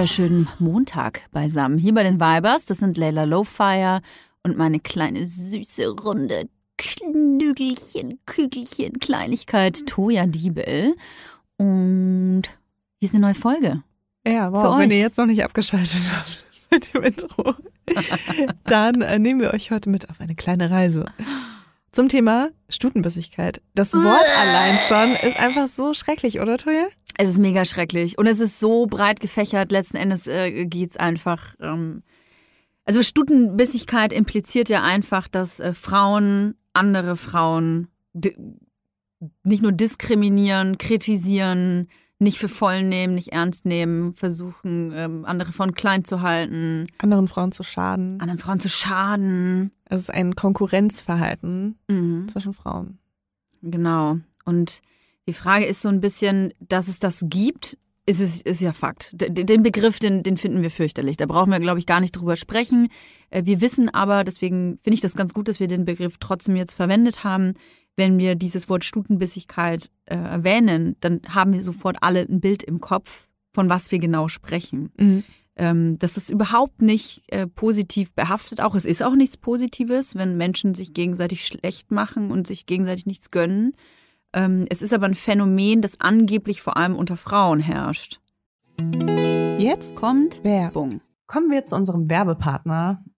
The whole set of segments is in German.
wunderschönen Montag beisammen. Hier bei den Vibers, das sind Layla Lowfire und meine kleine süße runde Knügelchen, Kügelchen, Kleinigkeit Toja Diebel. Und hier ist eine neue Folge. Ja, wow, wenn ihr jetzt noch nicht abgeschaltet habt mit dem Intro, dann äh, nehmen wir euch heute mit auf eine kleine Reise. Zum Thema Stutenbissigkeit. Das Wort allein schon ist einfach so schrecklich, oder Toja? Es ist mega schrecklich und es ist so breit gefächert. Letzten Endes äh, geht es einfach. Ähm, also Stutenbissigkeit impliziert ja einfach, dass äh, Frauen andere Frauen nicht nur diskriminieren, kritisieren, nicht für voll nehmen, nicht ernst nehmen, versuchen, ähm, andere Frauen klein zu halten. Anderen Frauen zu schaden. Anderen Frauen zu schaden. Es ist ein Konkurrenzverhalten mhm. zwischen Frauen. Genau. Und die Frage ist so ein bisschen, dass es das gibt, ist es ist ja Fakt. Den Begriff, den, den finden wir fürchterlich. Da brauchen wir, glaube ich, gar nicht drüber sprechen. Äh, wir wissen aber, deswegen finde ich das ganz gut, dass wir den Begriff trotzdem jetzt verwendet haben. Wenn wir dieses Wort Stutenbissigkeit äh, erwähnen, dann haben wir sofort alle ein Bild im Kopf, von was wir genau sprechen. Mhm. Ähm, das ist überhaupt nicht äh, positiv behaftet. Auch es ist auch nichts Positives, wenn Menschen sich gegenseitig schlecht machen und sich gegenseitig nichts gönnen. Ähm, es ist aber ein Phänomen, das angeblich vor allem unter Frauen herrscht. Jetzt kommt Werbung. Kommen wir zu unserem Werbepartner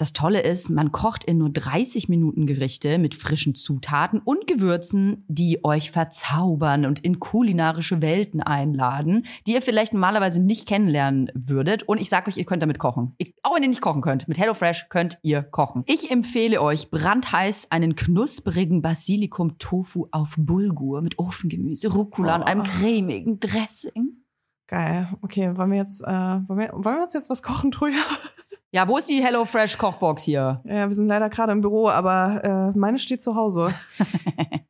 Das Tolle ist, man kocht in nur 30 Minuten Gerichte mit frischen Zutaten und Gewürzen, die euch verzaubern und in kulinarische Welten einladen, die ihr vielleicht normalerweise nicht kennenlernen würdet. Und ich sage euch, ihr könnt damit kochen. Ich, auch wenn ihr nicht kochen könnt, mit HelloFresh könnt ihr kochen. Ich empfehle euch brandheiß einen knusprigen Basilikum-Tofu auf Bulgur mit Ofengemüse, Rucola oh. und einem cremigen Dressing. Geil. Okay, wollen wir jetzt, äh, wollen, wir, wollen wir uns jetzt was kochen, Truja? Ja, wo ist die HelloFresh Kochbox hier? Ja, wir sind leider gerade im Büro, aber äh, meine steht zu Hause.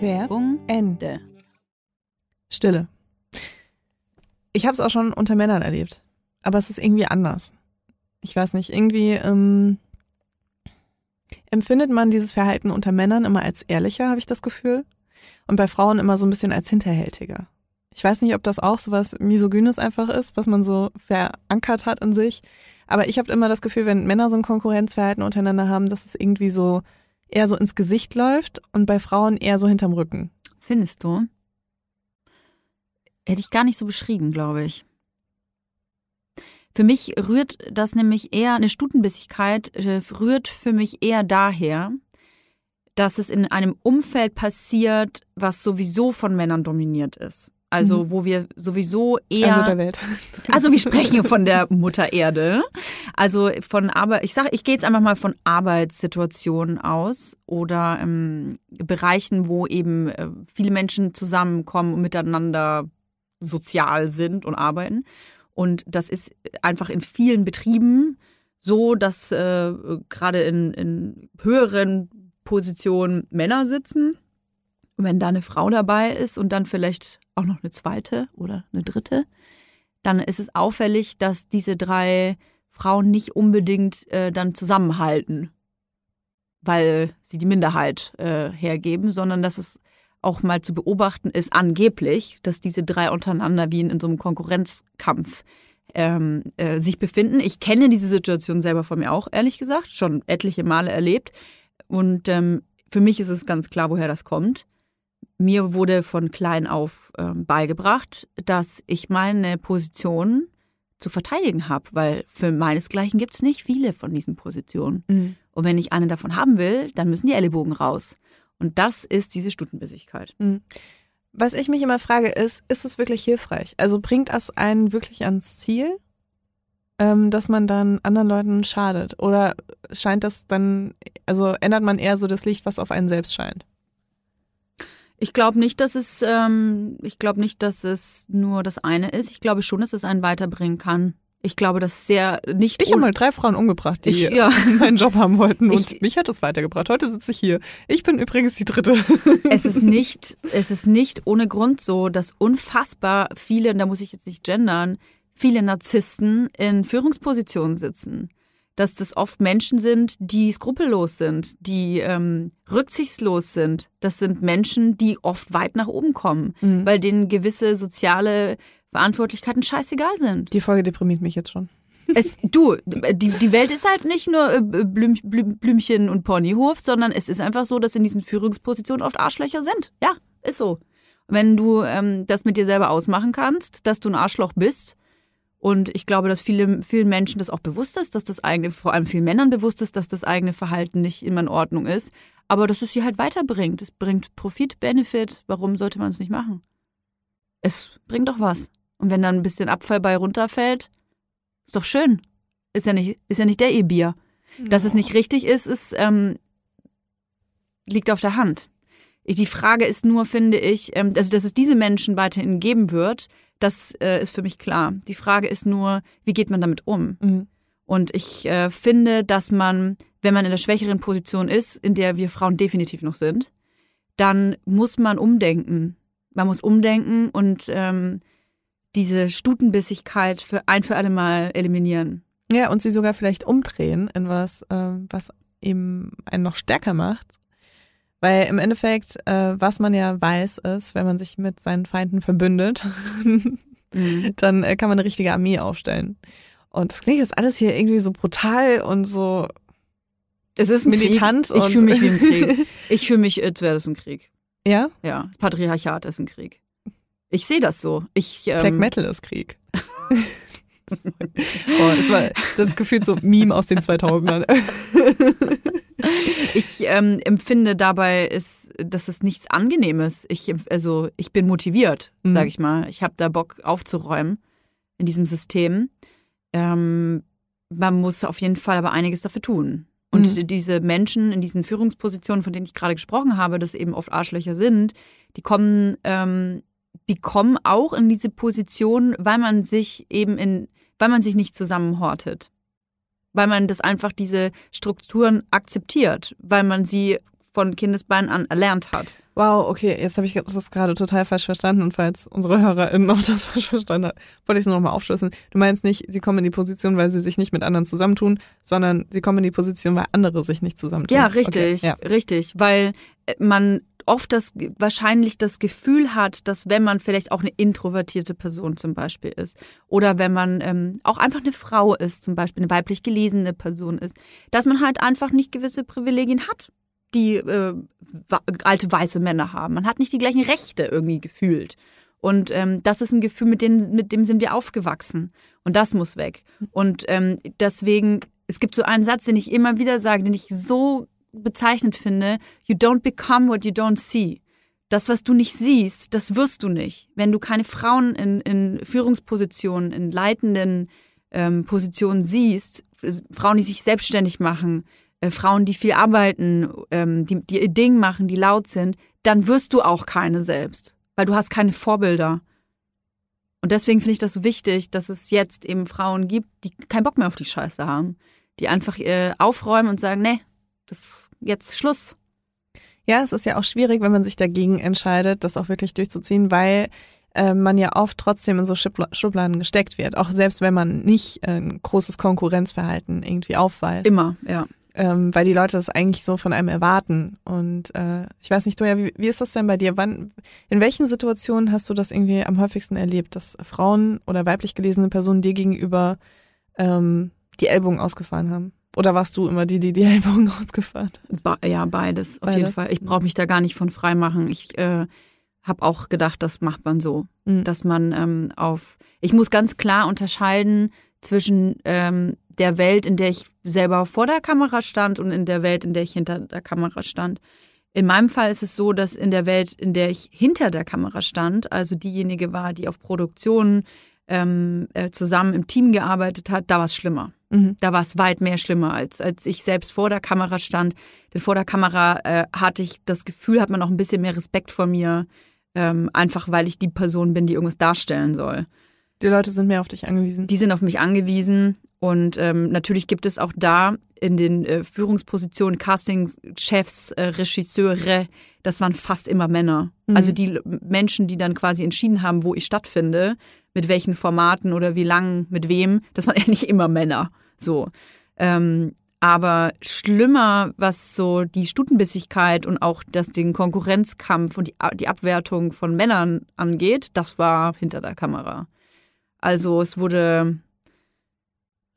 Werbung Ende. Stille. Ich habe es auch schon unter Männern erlebt, aber es ist irgendwie anders. Ich weiß nicht, irgendwie ähm, empfindet man dieses Verhalten unter Männern immer als ehrlicher, habe ich das Gefühl, und bei Frauen immer so ein bisschen als hinterhältiger. Ich weiß nicht, ob das auch so was Misogynes einfach ist, was man so verankert hat in sich. Aber ich habe immer das Gefühl, wenn Männer so ein Konkurrenzverhalten untereinander haben, dass es irgendwie so eher so ins Gesicht läuft und bei Frauen eher so hinterm Rücken. Findest du? Hätte ich gar nicht so beschrieben, glaube ich. Für mich rührt das nämlich eher, eine Stutenbissigkeit äh, rührt für mich eher daher, dass es in einem Umfeld passiert, was sowieso von Männern dominiert ist. Also mhm. wo wir sowieso eher also der Welt. Also wir sprechen von der Mutter Erde. Also von Arbeit, ich sage, ich gehe jetzt einfach mal von Arbeitssituationen aus oder ähm, Bereichen, wo eben äh, viele Menschen zusammenkommen und miteinander sozial sind und arbeiten. Und das ist einfach in vielen Betrieben so, dass äh, gerade in, in höheren Position Männer sitzen. Und wenn da eine Frau dabei ist und dann vielleicht auch noch eine zweite oder eine dritte, dann ist es auffällig, dass diese drei Frauen nicht unbedingt äh, dann zusammenhalten, weil sie die Minderheit äh, hergeben, sondern dass es auch mal zu beobachten ist, angeblich, dass diese drei untereinander wie in, in so einem Konkurrenzkampf ähm, äh, sich befinden. Ich kenne diese Situation selber von mir auch, ehrlich gesagt, schon etliche Male erlebt. Und ähm, für mich ist es ganz klar, woher das kommt. Mir wurde von klein auf ähm, beigebracht, dass ich meine Position zu verteidigen habe, weil für meinesgleichen gibt es nicht viele von diesen Positionen. Mhm. Und wenn ich eine davon haben will, dann müssen die Ellenbogen raus. Und das ist diese Stutenbissigkeit. Mhm. Was ich mich immer frage, ist, ist es wirklich hilfreich? Also bringt das einen wirklich ans Ziel, ähm, dass man dann anderen Leuten schadet? Oder scheint das dann, also ändert man eher so das Licht, was auf einen selbst scheint? Ich glaube nicht, dass es, ähm, ich glaube nicht, dass es nur das eine ist. Ich glaube schon, dass es einen weiterbringen kann. Ich glaube, dass sehr nicht. Ich habe mal drei Frauen umgebracht, die ich, ja. meinen Job haben wollten und ich, mich hat das weitergebracht. Heute sitze ich hier. Ich bin übrigens die dritte. Es ist nicht, es ist nicht ohne Grund so, dass unfassbar viele, und da muss ich jetzt nicht gendern, viele Narzissten in Führungspositionen sitzen. Dass das oft Menschen sind, die skrupellos sind, die ähm, rücksichtslos sind. Das sind Menschen, die oft weit nach oben kommen, mhm. weil denen gewisse soziale Verantwortlichkeiten scheißegal sind. Die Folge deprimiert mich jetzt schon. Es, du, die, die Welt ist halt nicht nur äh, Blüm, Blüm, Blümchen und Ponyhof, sondern es ist einfach so, dass in diesen Führungspositionen oft Arschlöcher sind. Ja, ist so. Wenn du ähm, das mit dir selber ausmachen kannst, dass du ein Arschloch bist, und ich glaube, dass viele, vielen Menschen das auch bewusst ist, dass das eigene, vor allem vielen Männern bewusst ist, dass das eigene Verhalten nicht immer in Ordnung ist, aber dass es sie halt weiterbringt. Es bringt Profit, Benefit. Warum sollte man es nicht machen? Es bringt doch was. Und wenn dann ein bisschen Abfall bei runterfällt, ist doch schön. Ist ja nicht, ist ja nicht der E-Bier. Dass es nicht richtig ist, ist, ähm, liegt auf der Hand. Die Frage ist nur, finde ich, ähm, also dass es diese Menschen weiterhin geben wird, das äh, ist für mich klar. Die Frage ist nur, wie geht man damit um? Mhm. Und ich äh, finde, dass man, wenn man in der schwächeren Position ist, in der wir Frauen definitiv noch sind, dann muss man umdenken. Man muss umdenken und ähm, diese Stutenbissigkeit für ein für alle Mal eliminieren. Ja, und sie sogar vielleicht umdrehen in was, äh, was eben einen noch stärker macht. Weil im Endeffekt, äh, was man ja weiß, ist, wenn man sich mit seinen Feinden verbündet, mhm. dann äh, kann man eine richtige Armee aufstellen. Und das klingt jetzt alles hier irgendwie so brutal und so es ist militant. Krieg. Ich fühle mich wie im Krieg. Ich fühle mich, als wäre das ein Krieg. Ja? Ja. Das Patriarchat ist ein Krieg. Ich sehe das so. Ich, ähm, Black Metal ist Krieg. oh, das war das Gefühl so Meme aus den 2000ern. Ich ähm, empfinde dabei, ist, dass es nichts Angenehmes. Ich, also, ich bin motiviert, mhm. sage ich mal. Ich habe da Bock aufzuräumen in diesem System. Ähm, man muss auf jeden Fall aber einiges dafür tun. Und mhm. diese Menschen in diesen Führungspositionen, von denen ich gerade gesprochen habe, dass eben oft Arschlöcher sind, die kommen ähm, die kommen auch in diese Position, weil man sich eben in, weil man sich nicht zusammenhortet. Weil man das einfach diese Strukturen akzeptiert, weil man sie von Kindesbeinen an erlernt hat. Wow, okay, jetzt habe ich das gerade total falsch verstanden und falls unsere HörerInnen auch das falsch verstanden haben, wollte ich es nochmal aufschlüsseln. Du meinst nicht, sie kommen in die Position, weil sie sich nicht mit anderen zusammentun, sondern sie kommen in die Position, weil andere sich nicht zusammentun. Ja, richtig, okay, ja. richtig, weil äh, man oft das wahrscheinlich das Gefühl hat, dass wenn man vielleicht auch eine introvertierte Person zum Beispiel ist oder wenn man ähm, auch einfach eine Frau ist, zum Beispiel eine weiblich gelesene Person ist, dass man halt einfach nicht gewisse Privilegien hat, die äh, alte weiße Männer haben. Man hat nicht die gleichen Rechte irgendwie gefühlt. Und ähm, das ist ein Gefühl, mit dem, mit dem sind wir aufgewachsen. Und das muss weg. Und ähm, deswegen, es gibt so einen Satz, den ich immer wieder sage, den ich so bezeichnend finde, you don't become what you don't see. Das, was du nicht siehst, das wirst du nicht. Wenn du keine Frauen in, in Führungspositionen, in leitenden ähm, Positionen siehst, Frauen, die sich selbstständig machen, äh, Frauen, die viel arbeiten, ähm, die, die ihr Ding machen, die laut sind, dann wirst du auch keine selbst, weil du hast keine Vorbilder. Und deswegen finde ich das so wichtig, dass es jetzt eben Frauen gibt, die keinen Bock mehr auf die Scheiße haben, die einfach äh, aufräumen und sagen, nee, das ist jetzt Schluss. Ja, es ist ja auch schwierig, wenn man sich dagegen entscheidet, das auch wirklich durchzuziehen, weil äh, man ja oft trotzdem in so Schubladen gesteckt wird, auch selbst wenn man nicht äh, ein großes Konkurrenzverhalten irgendwie aufweist. Immer, ja. Ähm, weil die Leute das eigentlich so von einem erwarten. Und äh, ich weiß nicht, Doja, wie, wie ist das denn bei dir? Wann, in welchen Situationen hast du das irgendwie am häufigsten erlebt, dass Frauen oder weiblich gelesene Personen dir gegenüber ähm, die Ellbogen ausgefahren haben? Oder warst du immer die, die die Ellbogen ausgefahren hat? ja, beides, auf beides. jeden Fall. Ich brauche mich da gar nicht von frei machen. Ich äh, habe auch gedacht, das macht man so, mhm. dass man ähm, auf. Ich muss ganz klar unterscheiden zwischen ähm, der Welt, in der ich selber vor der Kamera stand und in der Welt, in der ich hinter der Kamera stand. In meinem Fall ist es so, dass in der Welt, in der ich hinter der Kamera stand, also diejenige war, die auf Produktionen ähm, äh, zusammen im Team gearbeitet hat, da war es schlimmer. Mhm. Da war es weit mehr schlimmer, als, als ich selbst vor der Kamera stand. Denn vor der Kamera äh, hatte ich das Gefühl, hat man noch ein bisschen mehr Respekt vor mir, ähm, einfach weil ich die Person bin, die irgendwas darstellen soll. Die Leute sind mehr auf dich angewiesen. Die sind auf mich angewiesen. Und ähm, natürlich gibt es auch da in den äh, Führungspositionen Casting-Chefs, äh, Regisseure, das waren fast immer Männer. Mhm. Also die Menschen, die dann quasi entschieden haben, wo ich stattfinde, mit welchen Formaten oder wie lang, mit wem, das waren eigentlich immer Männer. So. Ähm, aber schlimmer, was so die Stutenbissigkeit und auch das, den Konkurrenzkampf und die, die Abwertung von Männern angeht, das war hinter der Kamera. Also es wurde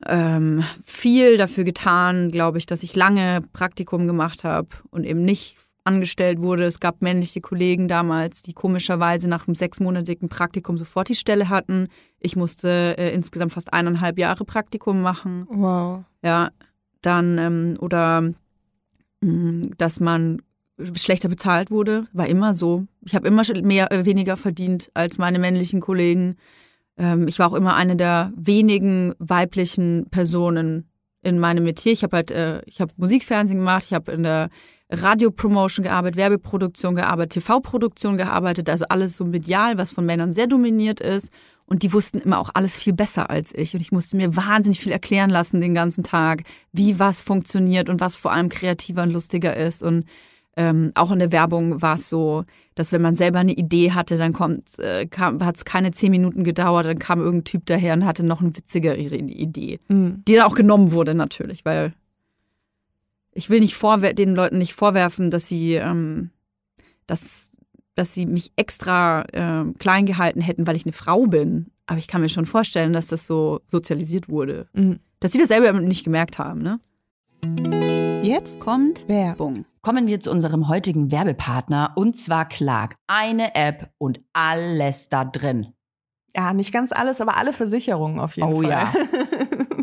ähm, viel dafür getan, glaube ich, dass ich lange Praktikum gemacht habe und eben nicht angestellt wurde. Es gab männliche Kollegen damals, die komischerweise nach einem sechsmonatigen Praktikum sofort die Stelle hatten. Ich musste äh, insgesamt fast eineinhalb Jahre Praktikum machen. Wow. Ja, dann ähm, oder mh, mm, dass man schlechter bezahlt wurde, war immer so. Ich habe immer mehr äh, weniger verdient als meine männlichen Kollegen. Ähm, ich war auch immer eine der wenigen weiblichen Personen in meinem Metier. Ich habe halt, äh, ich habe Musikfernsehen gemacht, ich habe in der Radiopromotion gearbeitet, Werbeproduktion gearbeitet, TV-Produktion gearbeitet, also alles so medial, was von Männern sehr dominiert ist. Und die wussten immer auch alles viel besser als ich. Und ich musste mir wahnsinnig viel erklären lassen den ganzen Tag, wie was funktioniert und was vor allem kreativer und lustiger ist. Und ähm, auch in der Werbung war es so, dass wenn man selber eine Idee hatte, dann kommt, äh, hat es keine zehn Minuten gedauert, dann kam irgendein Typ daher und hatte noch eine witzigere Idee, mhm. die dann auch genommen wurde natürlich, weil ich will nicht vorwer den Leuten nicht vorwerfen, dass sie, ähm, dass, dass sie mich extra äh, klein gehalten hätten, weil ich eine Frau bin. Aber ich kann mir schon vorstellen, dass das so sozialisiert wurde. Mhm. Dass sie das selber nicht gemerkt haben, ne? Jetzt kommt Werbung. Kommen wir zu unserem heutigen Werbepartner und zwar Clark. Eine App und alles da drin. Ja, nicht ganz alles, aber alle Versicherungen auf jeden oh, Fall. Oh ja.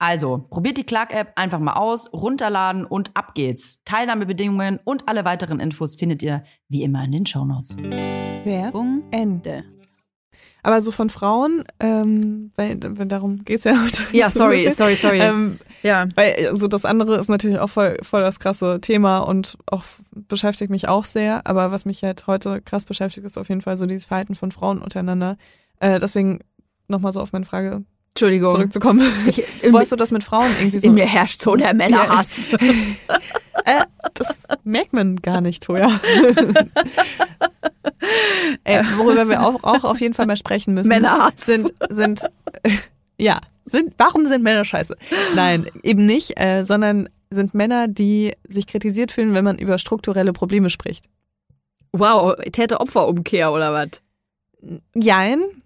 Also, probiert die Clark-App einfach mal aus, runterladen und ab geht's. Teilnahmebedingungen und alle weiteren Infos findet ihr wie immer in den Shownotes. Werbung Ende. Aber so von Frauen, ähm, weil, weil darum geht's ja heute. Ja, so sorry, sorry, sorry. Ähm, ja. weil also das andere ist natürlich auch voll, voll das krasse Thema und auch beschäftigt mich auch sehr. Aber was mich halt heute krass beschäftigt, ist auf jeden Fall so dieses Verhalten von Frauen untereinander. Äh, deswegen nochmal so auf meine Frage Entschuldigung. zurückzukommen. Ich, Wolltest du das mit Frauen irgendwie so? in mir herrscht so der Männerhass. äh, das merkt man gar nicht, Toja. Ey, worüber wir auch, auch auf jeden Fall mal sprechen müssen, Männerhass. sind, sind, äh, ja, sind, warum sind Männer scheiße? Nein, eben nicht, äh, sondern sind Männer, die sich kritisiert fühlen, wenn man über strukturelle Probleme spricht. Wow, Täter-Opfer-Umkehr oder was? Jein.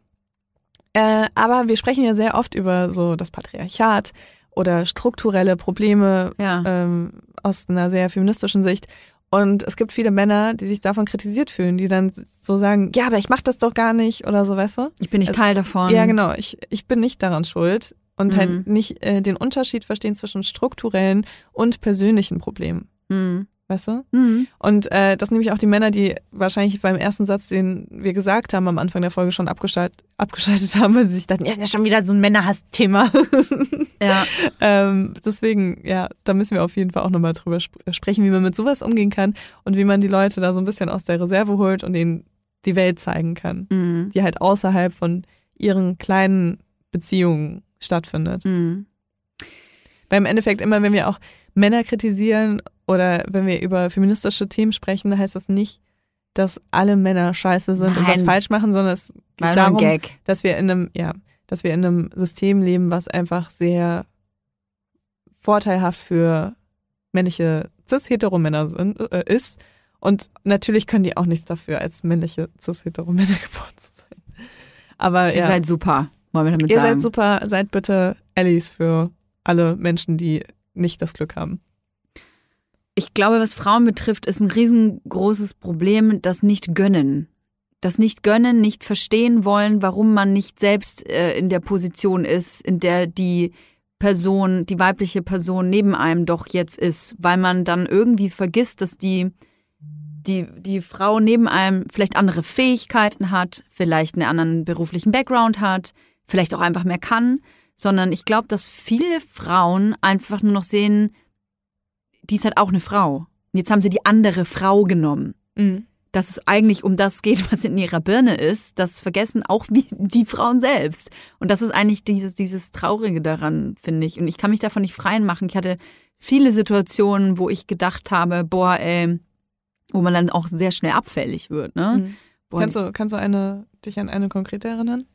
Äh, aber wir sprechen ja sehr oft über so das Patriarchat oder strukturelle Probleme Ja. ähm, aus einer sehr feministischen Sicht. Und es gibt viele Männer, die sich davon kritisiert fühlen, die dann so sagen, ja, aber ich mach das doch gar nicht oder so, weißt du? Ich bin nicht Also- Teil davon. Ja, genau. Ich, ich bin nicht daran schuld und Mhm. halt nicht äh, den Unterschied verstehen zwischen strukturellen und persönlichen Problemen, Mhm. Weißt du? Mhm. Und äh, das nehme ich auch die Männer, die wahrscheinlich beim ersten Satz, den wir gesagt haben, am Anfang der Folge schon abgeschaltet, abgeschaltet haben, weil sie sich dachten, ja, das ist schon wieder so ein Männerhass-Thema. Ja. ähm, deswegen, ja, da müssen wir auf jeden Fall auch nochmal drüber sp sprechen, wie man mit sowas umgehen kann und wie man die Leute da so ein bisschen aus der Reserve holt und ihnen die Welt zeigen kann, Mhm. die halt außerhalb von ihren kleinen Beziehungen stattfindet. Mhm. Weil im Endeffekt immer, wenn wir auch Männer kritisieren oder wenn wir über feministische Themen sprechen, heißt das nicht, dass alle Männer scheiße sind und was Nein. falsch machen, sondern es geht ein darum, dass wir in einem, ja, dass wir in einem System leben, was einfach sehr vorteilhaft für männliche cis-hetero-Männer sind, äh, ist. Und natürlich können die auch nichts dafür, als männliche cis-hetero-Männer geboren zu sein. Aber Ihr ja, seid super, wollen wir damit ihr sagen. seid super, seid bitte Allies für alle Menschen, die nicht das Glück haben. Ich glaube, was Frauen betrifft, ist ein riesengroßes Problem, das Nicht-Gönnen. Das Nicht-Gönnen, nicht verstehen wollen, warum man nicht selbst äh, in der Position ist, in der die Person, die weibliche Person neben einem doch jetzt ist, weil man dann irgendwie vergisst, dass die, die, die Frau neben einem vielleicht andere Fähigkeiten hat, vielleicht einen anderen beruflichen Background hat, vielleicht auch einfach mehr kann, sondern ich glaube, dass viele Frauen einfach nur noch sehen, die ist halt auch eine Frau. Und jetzt haben sie die andere Frau genommen. Dass es eigentlich um das geht, was in ihrer Birne ist, das vergessen auch wie die Frauen selbst. Und das ist eigentlich dieses, dieses Traurige daran, finde ich. Und ich kann mich davon nicht freien machen. Ich hatte viele Situationen, wo ich gedacht habe, boah, ey, wo man dann auch sehr schnell abfällig wird, ne? Mhm. Kannst du, kannst du eine, dich an eine konkrete erinnern?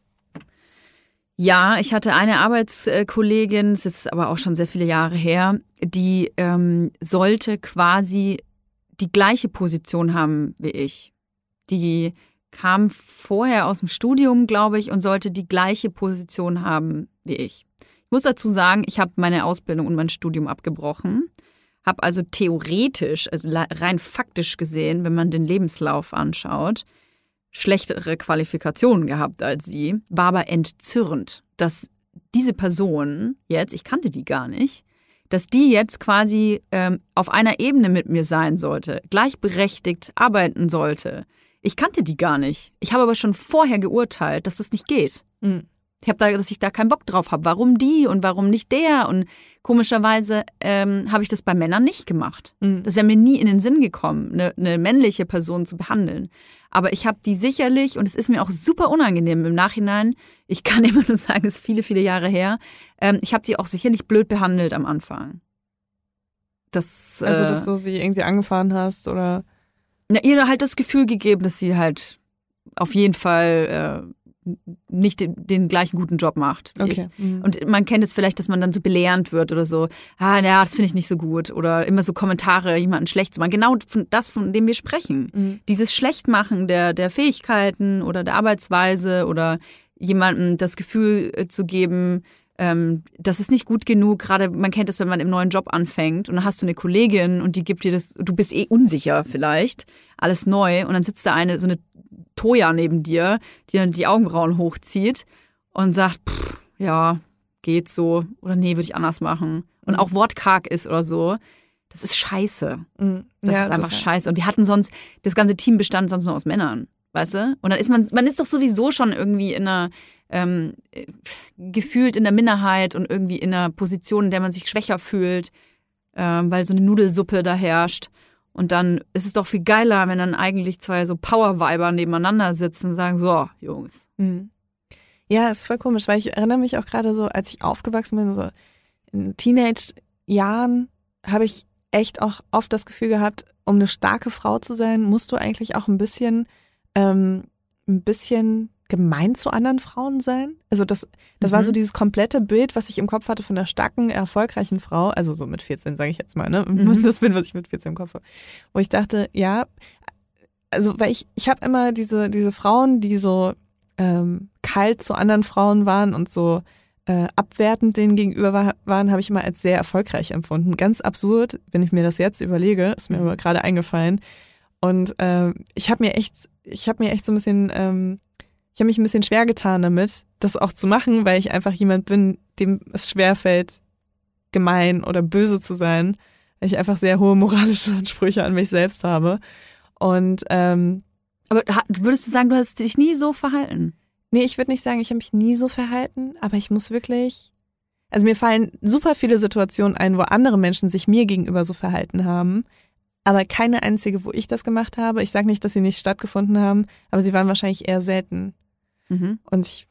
Ja, ich hatte eine Arbeitskollegin, es ist aber auch schon sehr viele Jahre her, die ähm, sollte quasi die gleiche Position haben wie ich. Die kam vorher aus dem Studium, glaube ich, und sollte die gleiche Position haben wie ich. Ich muss dazu sagen, ich habe meine Ausbildung und mein Studium abgebrochen, habe also theoretisch, also rein faktisch gesehen, wenn man den Lebenslauf anschaut, schlechtere Qualifikationen gehabt als sie, war aber entzürnt, dass diese Person jetzt, ich kannte die gar nicht, dass die jetzt quasi ähm, auf einer Ebene mit mir sein sollte, gleichberechtigt arbeiten sollte. Ich kannte die gar nicht. Ich habe aber schon vorher geurteilt, dass das nicht geht. Mhm. Ich habe da, dass ich da keinen Bock drauf habe. Warum die und warum nicht der? Und komischerweise ähm, habe ich das bei Männern nicht gemacht. Mhm. Das wäre mir nie in den Sinn gekommen, eine, eine männliche Person zu behandeln. Aber ich habe die sicherlich, und es ist mir auch super unangenehm im Nachhinein, ich kann immer nur sagen, es ist viele, viele Jahre her, ähm, ich habe die auch sicherlich blöd behandelt am Anfang. Das, Also, äh, dass du sie irgendwie angefahren hast oder. na, ihr halt das Gefühl gegeben, dass sie halt auf jeden Fall äh, nicht den, den gleichen guten Job macht. Okay. Mhm. Und man kennt es vielleicht, dass man dann so belehrend wird oder so, ah, ja, das finde ich nicht so gut. Oder immer so Kommentare, jemanden schlecht zu machen. Genau von, das, von dem wir sprechen. Mhm. Dieses Schlechtmachen der, der Fähigkeiten oder der Arbeitsweise oder jemandem das Gefühl äh, zu geben, ähm, das ist nicht gut genug. Gerade man kennt das, wenn man im neuen Job anfängt und dann hast du eine Kollegin und die gibt dir das, du bist eh unsicher vielleicht, alles neu und dann sitzt da eine, so eine Toja neben dir, die dann die Augenbrauen hochzieht und sagt, pff, ja, geht so oder nee, würde ich anders machen. Und Mhm. auch wortkarg ist oder so. Das ist scheiße. Mhm. Das Ja, ist einfach total. scheiße. Und wir hatten sonst, das ganze Team bestand sonst nur aus Männern, weißt du? Und dann ist man, man ist doch sowieso schon irgendwie in einer, ähm, äh, gefühlt in der Minderheit und irgendwie in einer Position, in der man sich schwächer fühlt, ähm, weil so eine Nudelsuppe da herrscht. Und dann ist es doch viel geiler, wenn dann eigentlich zwei so Power-Weiber nebeneinander sitzen und sagen, so, Jungs. Mhm. Ja, ist voll komisch, weil ich erinnere mich auch gerade so, als ich aufgewachsen bin, so in Teenage-Jahren, habe ich echt auch oft das Gefühl gehabt, um eine starke Frau zu sein, musst du eigentlich auch ein bisschen, ähm, ein bisschen gemein zu anderen Frauen sein. Also das, das war Mhm. so dieses komplette Bild, was ich im Kopf hatte von der starken, erfolgreichen Frau, also so mit 14, sage ich jetzt mal, ne? Mhm. Das Bild, was ich mit 14 im Kopf habe. Wo ich dachte, ja, also weil ich, ich habe immer diese, diese Frauen, die so ähm, kalt zu anderen Frauen waren und so äh, abwertend denen gegenüber war, waren, habe ich immer als sehr erfolgreich empfunden. Ganz absurd, wenn ich mir das jetzt überlege, ist mir aber gerade eingefallen. Und ähm, ich habe mir echt, ich habe mir echt so ein bisschen, ähm, ich habe mich ein bisschen schwer getan damit, das auch zu machen, weil ich einfach jemand bin, dem es schwerfällt, gemein oder böse zu sein, weil ich einfach sehr hohe moralische Ansprüche an mich selbst habe. Und ähm, Aber würdest du sagen, du hast dich nie so verhalten? Nee, ich würde nicht sagen, ich habe mich nie so verhalten, aber ich muss wirklich. Also mir fallen super viele Situationen ein, wo andere Menschen sich mir gegenüber so verhalten haben, aber keine einzige, wo ich das gemacht habe. Ich sage nicht, dass sie nicht stattgefunden haben, aber sie waren wahrscheinlich eher selten. Mhm. Und ich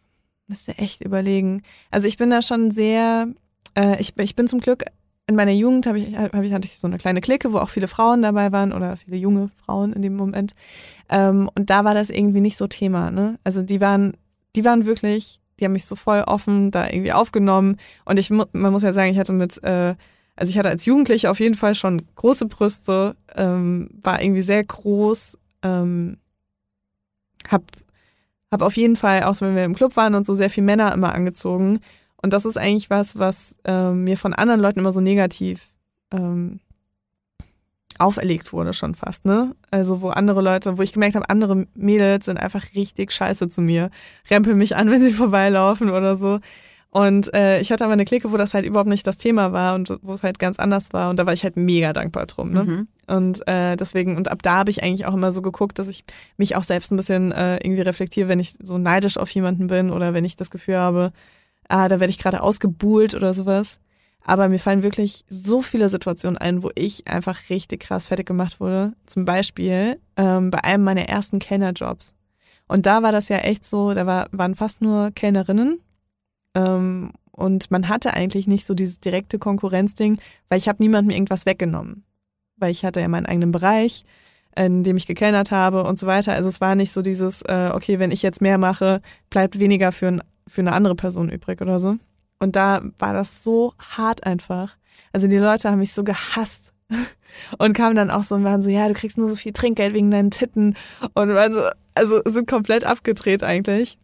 müsste echt überlegen. Also ich bin da schon sehr, äh, ich, ich bin zum Glück, in meiner Jugend habe ich, hab ich, hatte ich so eine kleine Clique, wo auch viele Frauen dabei waren oder viele junge Frauen in dem Moment. Ähm, und da war das irgendwie nicht so Thema, ne? Also die waren, die waren wirklich, die haben mich so voll offen da irgendwie aufgenommen. Und ich, man muss ja sagen, ich hatte mit, äh, also ich hatte als Jugendliche auf jeden Fall schon große Brüste, ähm, war irgendwie sehr groß, ähm, hab habe auf jeden Fall, auch so wenn wir im Club waren und so, sehr viel Männer immer angezogen. Und das ist eigentlich was, was ähm, mir von anderen Leuten immer so negativ ähm, auferlegt wurde schon fast, ne? Also wo andere Leute, wo ich gemerkt habe, andere Mädels sind einfach richtig scheiße zu mir, rempeln mich an, wenn sie vorbeilaufen oder so. Und äh, ich hatte aber eine Clique, wo das halt überhaupt nicht das Thema war und wo es halt ganz anders war. Und da war ich halt mega dankbar drum, ne? Mhm. Und äh, deswegen, und ab da habe ich eigentlich auch immer so geguckt, dass ich mich auch selbst ein bisschen äh, irgendwie reflektiere, wenn ich so neidisch auf jemanden bin oder wenn ich das Gefühl habe, ah, da werde ich gerade ausgebuhlt oder sowas. Aber mir fallen wirklich so viele Situationen ein, wo ich einfach richtig krass fertig gemacht wurde. Zum Beispiel ähm, bei einem meiner ersten Kellnerjobs. Und da war das ja echt so, da war, waren fast nur Kellnerinnen. Ähm, und man hatte eigentlich nicht so dieses direkte Konkurrenzding, weil ich habe niemandem irgendwas weggenommen weil ich hatte ja meinen eigenen Bereich, in dem ich gekellnert habe und so weiter. Also es war nicht so dieses, äh, okay, wenn ich jetzt mehr mache, bleibt weniger für, ein, für eine andere Person übrig oder so. Und da war das so hart einfach. Also die Leute haben mich so gehasst und kamen dann auch so und waren so, ja, du kriegst nur so viel Trinkgeld wegen deinen Titten und waren so, also sind komplett abgedreht eigentlich.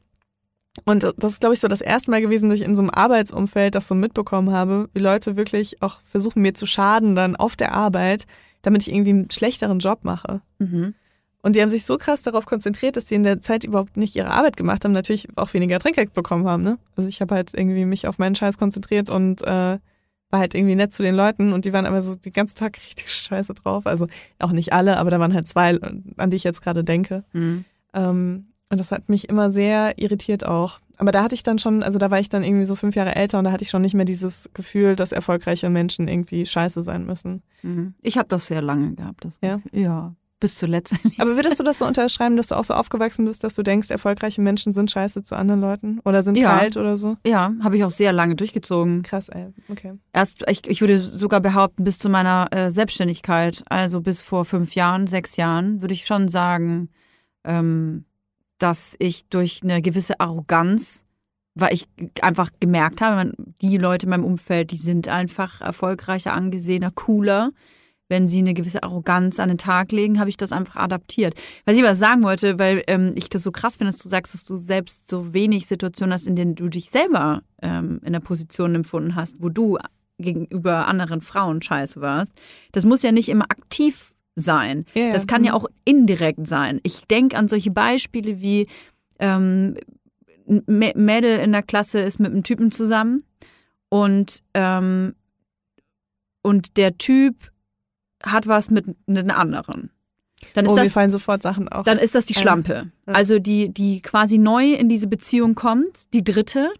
Und das ist, glaube ich, so das erste Mal gewesen, dass ich in so einem Arbeitsumfeld das so mitbekommen habe, wie Leute wirklich auch versuchen, mir zu schaden dann auf der Arbeit, damit ich irgendwie einen schlechteren Job mache. Mhm. Und die haben sich so krass darauf konzentriert, dass die in der Zeit überhaupt nicht ihre Arbeit gemacht haben, natürlich auch weniger Trinkgeld bekommen haben. Ne? Also ich habe halt irgendwie mich auf meinen Scheiß konzentriert und äh, war halt irgendwie nett zu den Leuten und die waren aber so den ganzen Tag richtig scheiße drauf. Also auch nicht alle, aber da waren halt zwei, an die ich jetzt gerade denke. Mhm. Ähm, und das hat mich immer sehr irritiert auch. Aber da hatte ich dann schon, also da war ich dann irgendwie so fünf Jahre älter und da hatte ich schon nicht mehr dieses Gefühl, dass erfolgreiche Menschen irgendwie scheiße sein müssen. Mhm. Ich habe das sehr lange gehabt. Das Ja? Gefühl. Ja. Bis zuletzt. Aber würdest du das so unterschreiben, dass du auch so aufgewachsen bist, dass du denkst, erfolgreiche Menschen sind scheiße zu anderen Leuten oder sind Ja. kalt oder so? ja, habe ich auch sehr lange durchgezogen. Krass, ey. Okay. Erst, ich, ich würde sogar behaupten, bis zu meiner äh, Selbstständigkeit, also bis vor fünf Jahren, sechs Jahren, würde ich schon sagen, ähm, dass ich durch eine gewisse Arroganz, weil ich einfach gemerkt habe, die Leute in meinem Umfeld, die sind einfach erfolgreicher, angesehener, cooler. wenn sie eine gewisse Arroganz an den Tag legen, habe ich das einfach adaptiert. Was ich aber sagen wollte, weil ähm, ich das so krass finde, dass du sagst, dass du selbst so wenig Situationen hast, in denen du dich selber ähm, in der Position empfunden hast, wo du gegenüber anderen Frauen scheiße warst. Das muss ja nicht immer aktiv sein. Ja. Das kann ja auch indirekt sein. Ich denke an solche Beispiele wie ähm, ein Mädel in der Klasse ist mit einem Typen zusammen und, ähm, und der Typ hat was mit einem anderen. Dann ist oh, mir das fallen sofort Sachen auf. dann ist das die. Schlampe. Also die, die quasi neu in diese Beziehung kommt, die dritte,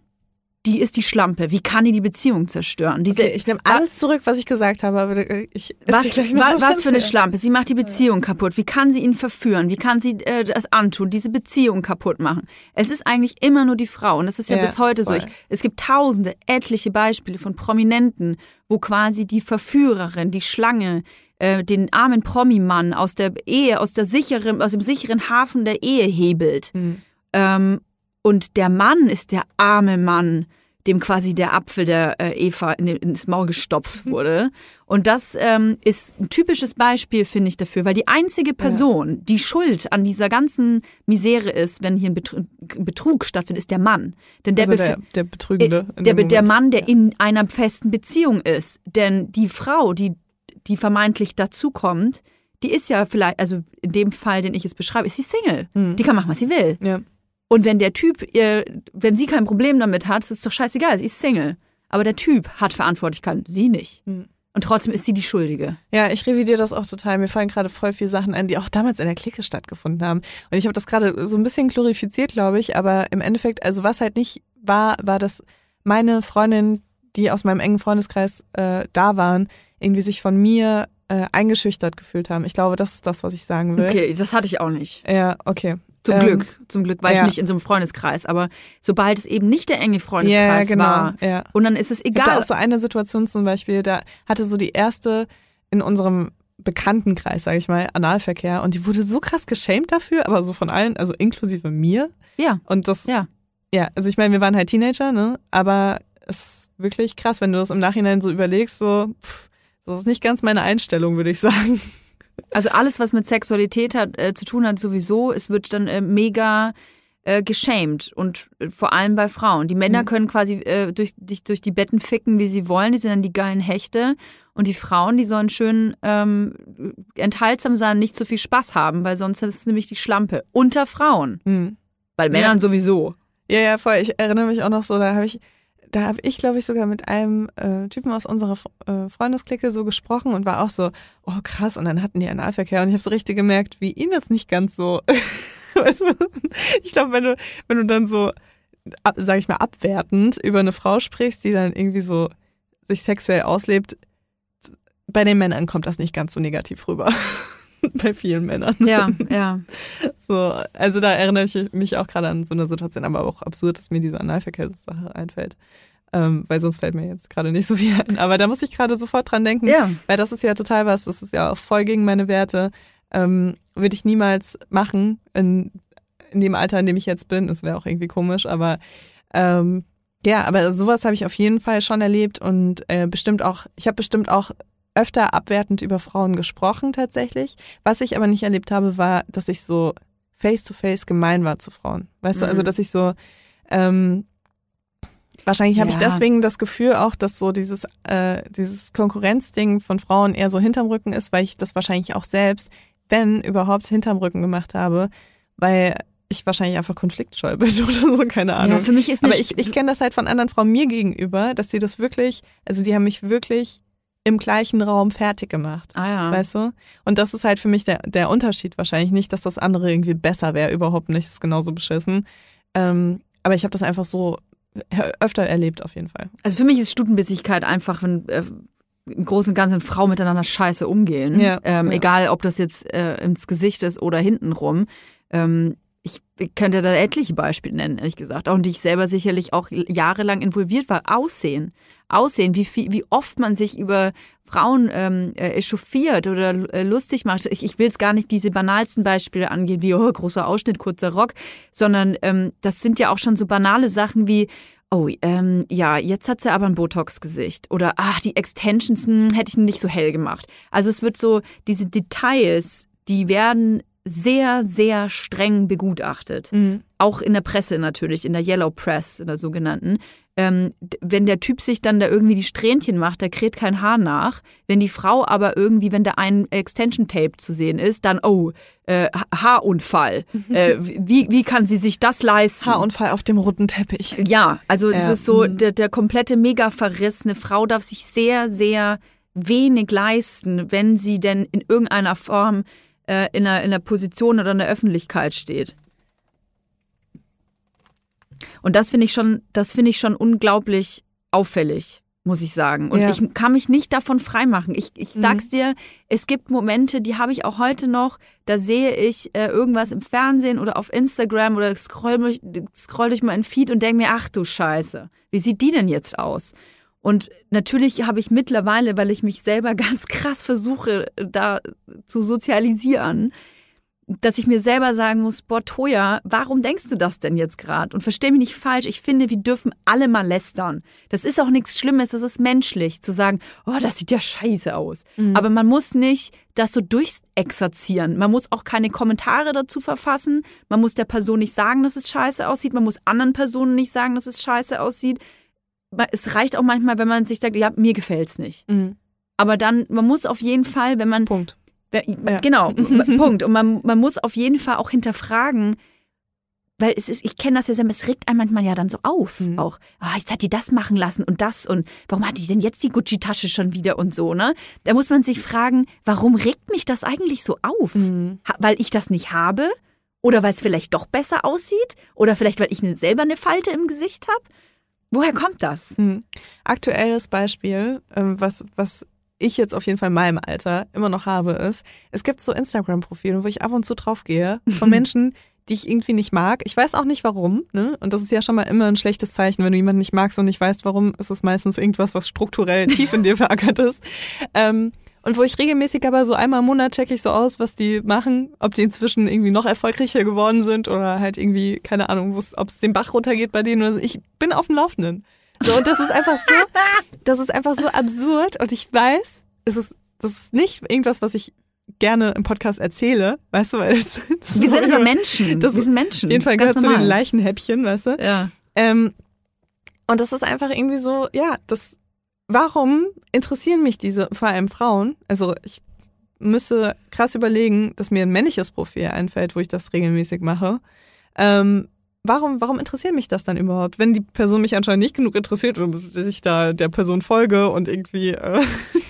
die ist die Schlampe. Wie kann die die Beziehung zerstören? Diese, okay, ich nehme alles zurück, was ich gesagt habe, aber ich was, erzähl gleich noch wa, was für eine. Schlampe? Sie macht die Beziehung kaputt. Wie kann sie ihn verführen? Wie kann sie äh, das antun, diese Beziehung kaputt machen? Es ist eigentlich immer nur die Frau. Und das ist ja, Ja, bis heute so. voll. Ich, es gibt tausende, etliche Beispiele von Prominenten, wo quasi die Verführerin, die Schlange, äh, den armen Promi-Mann aus der Ehe, aus, der sicheren, aus dem sicheren Hafen der Ehe hebelt. Hm. Ähm, und der Mann ist der arme Mann, dem quasi der Apfel der äh, Eva in ins Maul gestopft wurde. Und das ähm, ist ein typisches Beispiel, finde ich, dafür, weil die einzige Person, die schuld an dieser ganzen Misere ist, wenn hier ein Betrug, stattfindet, ist der Mann. Denn der, Also der, der Betrügende. in der, der. Mann, der in einer festen Beziehung ist. Denn die Frau, die, die vermeintlich dazukommt, die ist ja vielleicht, also in dem Fall, den ich jetzt beschreibe, ist sie Single. Hm. Die kann machen, was sie will. Ja. Und wenn der Typ, ihr, wenn sie kein Problem damit hat, ist es doch scheißegal, sie ist Single. Aber der Typ hat Verantwortlichkeit, sie nicht. Hm. Und trotzdem ist sie die Schuldige. Ja, ich revidiere das auch total. Mir fallen gerade voll viele Sachen ein, die auch damals in der Clique stattgefunden haben. Und ich habe das gerade so ein bisschen glorifiziert, glaube ich. Aber im Endeffekt, also was halt nicht war, war, dass meine Freundinnen, die aus meinem engen Freundeskreis äh, da waren, irgendwie sich von mir äh, eingeschüchtert gefühlt haben. Ich glaube, das ist das, was ich sagen will. Okay, das hatte ich auch nicht. Ja, okay. Zum Ähm, Glück. Zum Glück war ich ja. nicht in so einem Freundeskreis. Aber sobald es eben nicht der enge Ja, Freundeskreis genau. war, Ja. und dann ist es Ich habe da egal. auch so eine Situation zum Beispiel, da hatte so die erste in unserem Bekanntenkreis, sage ich mal, Analverkehr und die wurde so krass geschämt dafür, aber so von allen, also inklusive mir. ja, Und das, ja. ja, also ich meine, wir waren halt Teenager, ne? Aber es ist wirklich krass, wenn du das im Nachhinein so überlegst, so, pff, das ist nicht ganz meine Einstellung, würde ich sagen. Also alles, was mit Sexualität hat, äh, zu tun hat, sowieso, es wird dann äh, mega äh, geschämt und äh, vor allem bei Frauen. Die Männer Mhm. können quasi äh, durch, dich durch die Betten ficken, wie sie wollen. Die sind dann die geilen Hechte. Und die Frauen, die sollen schön ähm, enthaltsam sein, nicht zu viel Spaß haben, weil sonst ist es nämlich die Schlampe. Unter Frauen. Hm. Bei Männern sowieso. Ja, ja, voll. Ich erinnere mich auch noch so, da habe ich, da habe ich, glaube ich, sogar mit einem äh, Typen aus unserer äh, Freundesklicke so gesprochen und war auch so, oh krass, und dann hatten die Analverkehr und ich habe so richtig gemerkt, wie ihn das nicht ganz so, weißt du, ich glaube, wenn du, wenn du dann so, ab, sag ich mal, abwertend über eine Frau sprichst, die dann irgendwie so sich sexuell auslebt, bei den Männern kommt das nicht ganz so negativ rüber. bei vielen Männern. Ja, ja. So, also da erinnere ich mich auch gerade an so eine Situation, aber auch absurd, dass mir diese Analverkehrssache einfällt. Ähm, weil sonst fällt mir jetzt gerade nicht so viel ein. Aber da muss ich gerade sofort dran denken, Ja. weil das ist ja total was, das ist ja auch voll gegen meine Werte. Ähm, Würde ich niemals machen in, in dem Alter, in dem ich jetzt bin. Das wäre auch irgendwie komisch, aber ähm, ja, aber sowas habe ich auf jeden Fall schon erlebt und äh, bestimmt auch, ich habe bestimmt auch öfter abwertend über Frauen gesprochen tatsächlich. Was ich aber nicht erlebt habe, war, dass ich so face-to-face gemein war zu Frauen. Weißt du, also Mhm. dass ich so, ähm, wahrscheinlich habe ich Ja. deswegen das Gefühl auch, dass so dieses, äh, dieses Konkurrenzding von Frauen eher so hinterm Rücken ist, weil ich das wahrscheinlich auch selbst, wenn überhaupt, hinterm Rücken gemacht habe, weil ich wahrscheinlich einfach konfliktscheu bin oder so, keine Ahnung. ja, für mich ist eine Aber ich, ich kenne das halt von anderen Frauen mir gegenüber, dass die das wirklich, also die haben mich wirklich im gleichen Raum fertig gemacht. Ah ja. Weißt du? Und das ist halt für mich der, der Unterschied wahrscheinlich. Nicht, dass das andere irgendwie besser wäre, überhaupt nicht, ist genauso beschissen. Ähm, aber ich habe das einfach so öfter erlebt, auf jeden Fall. Also für mich ist Stutenbissigkeit einfach, wenn äh, im Großen und Ganzen Frauen miteinander scheiße umgehen. Ja, ähm, ja. Egal, ob das jetzt äh, ins Gesicht ist oder hintenrum. Ähm, ich könnte da etliche Beispiele nennen, ehrlich gesagt. Auch und die ich selber sicherlich auch jahrelang involviert war. Aussehen. Aussehen, wie, viel, wie oft man sich über Frauen ähm, äh, echauffiert oder äh, lustig macht. Ich, ich will jetzt gar nicht diese banalsten Beispiele angehen, wie oh, großer Ausschnitt, kurzer Rock, sondern ähm, das sind ja auch schon so banale Sachen wie, oh, ähm, ja, jetzt hat sie aber ein Botox-Gesicht. Oder, ach, die Extensions hm, hätte ich nicht so hell gemacht. Also es wird so, diese Details, die werden sehr, sehr streng begutachtet. Mhm. Auch in der Presse natürlich, in der Yellow Press, in der sogenannten. Ähm, wenn der Typ sich dann da irgendwie die Strähnchen macht, der kräht kein Haar nach. Wenn die Frau aber irgendwie, wenn da ein Extension Tape zu sehen ist, dann, oh, äh, Ha- Haarunfall. äh, wie, wie kann sie sich das leisten? Haarunfall auf dem roten Teppich. Ja, also es Ja. ist so Mhm. der, der komplette Mega-Verriss. Eine Frau darf sich sehr, sehr wenig leisten, wenn sie denn in irgendeiner Form äh, in, einer, in einer Position oder in der Öffentlichkeit steht. Und das finde ich schon, das finde ich schon unglaublich auffällig, muss ich sagen. Und Ja. ich kann mich nicht davon freimachen. Ich, ich Mhm. sag's dir, es gibt Momente, die habe ich auch heute noch, da sehe ich äh, irgendwas im Fernsehen oder auf Instagram oder scroll, scroll durch meinen Feed und denke mir, ach du Scheiße, wie sieht die denn jetzt aus? Und natürlich habe ich mittlerweile, weil ich mich selber ganz krass versuche, da zu sozialisieren, dass ich mir selber sagen muss, boah, Toja, warum denkst du das denn jetzt gerade? Und versteh mich nicht falsch, ich finde, wir dürfen alle mal lästern. Das ist auch nichts Schlimmes, das ist menschlich, zu sagen, oh, das sieht ja scheiße aus. Mhm. Aber man muss nicht das so durchexerzieren. Man muss auch keine Kommentare dazu verfassen. Man muss der Person nicht sagen, dass es scheiße aussieht. Man muss anderen Personen nicht sagen, dass es scheiße aussieht. Es reicht auch manchmal, wenn man sich sagt, ja, mir gefällt's nicht. Mhm. Aber dann, man muss auf jeden Fall, wenn man Punkt. Ja. Genau, Punkt. Und man, man muss auf jeden Fall auch hinterfragen, weil es ist, ich kenne das ja selber, es regt einem manchmal ja dann so auf. Mhm. Auch, ah, jetzt hat die das machen lassen und das und warum hat die denn jetzt die Gucci-Tasche schon wieder und so, ne? Da muss man sich fragen, warum regt mich das eigentlich so auf? Mhm. Weil ich das nicht habe? Oder weil es vielleicht doch besser aussieht? Oder vielleicht, weil ich ne, selber eine Falte im Gesicht habe? Woher kommt das? Mhm. Aktuelles Beispiel, ähm, was, was ich jetzt auf jeden Fall in meinem Alter immer noch habe, ist, es gibt so Instagram-Profile, wo ich ab und zu drauf gehe, von Menschen, die ich irgendwie nicht mag. Ich weiß auch nicht warum, ne? Und das ist ja schon mal immer ein schlechtes Zeichen. Wenn du jemanden nicht magst und nicht weißt, warum, ist es meistens irgendwas, was strukturell tief in dir verankert ist. Ähm, und wo ich regelmäßig aber so einmal im Monat checke ich so aus, was die machen, ob die inzwischen irgendwie noch erfolgreicher geworden sind oder halt irgendwie, keine Ahnung, ob es den Bach runtergeht bei denen oder so. Ich bin auf dem Laufenden. So, und das ist einfach so, das ist einfach so absurd und ich weiß, es ist, das ist nicht irgendwas, was ich gerne im Podcast erzähle, weißt du, weil es, es Wir so sind über- Menschen. Das wir ist sind Menschen. Auf jeden Fall gehört zu den. Leichenhäppchen, weißt du. Ja. Ähm, und das ist einfach irgendwie so, ja, das, warum interessieren mich diese, vor allem Frauen? Also ich müsste krass überlegen, dass mir ein männliches Profil einfällt, wo ich das regelmäßig mache. Ähm, warum, warum interessiert mich das dann überhaupt? Wenn die Person mich anscheinend nicht genug interessiert und ich da der Person folge und irgendwie äh,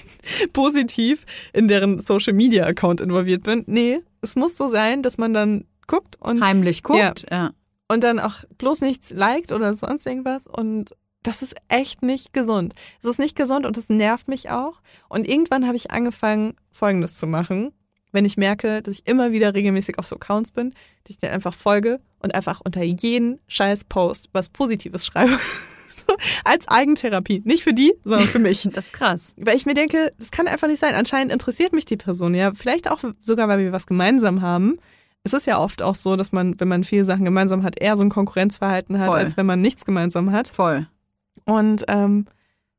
positiv in deren Social Media Account involviert bin. Nee, es muss so sein, dass man dann guckt und Heimlich guckt. Ja. und dann auch bloß nichts liked oder sonst irgendwas. Und das ist echt nicht gesund. Es ist nicht gesund und es nervt mich auch. Und irgendwann habe ich angefangen, Folgendes zu machen. Wenn ich merke, dass ich immer wieder regelmäßig auf so Accounts bin, dass ich dann einfach folge und einfach unter jeden scheiß Post was Positives schreibe. Als Eigentherapie. Nicht für die, sondern für mich. Das ist krass. Weil ich mir denke, das kann einfach nicht sein. Anscheinend interessiert mich die Person ja. Vielleicht auch sogar, weil wir was gemeinsam haben. Es ist ja oft auch so, dass man, wenn man viele Sachen gemeinsam hat, eher so ein Konkurrenzverhalten hat, Voll. als wenn man nichts gemeinsam hat. Voll. Und ähm,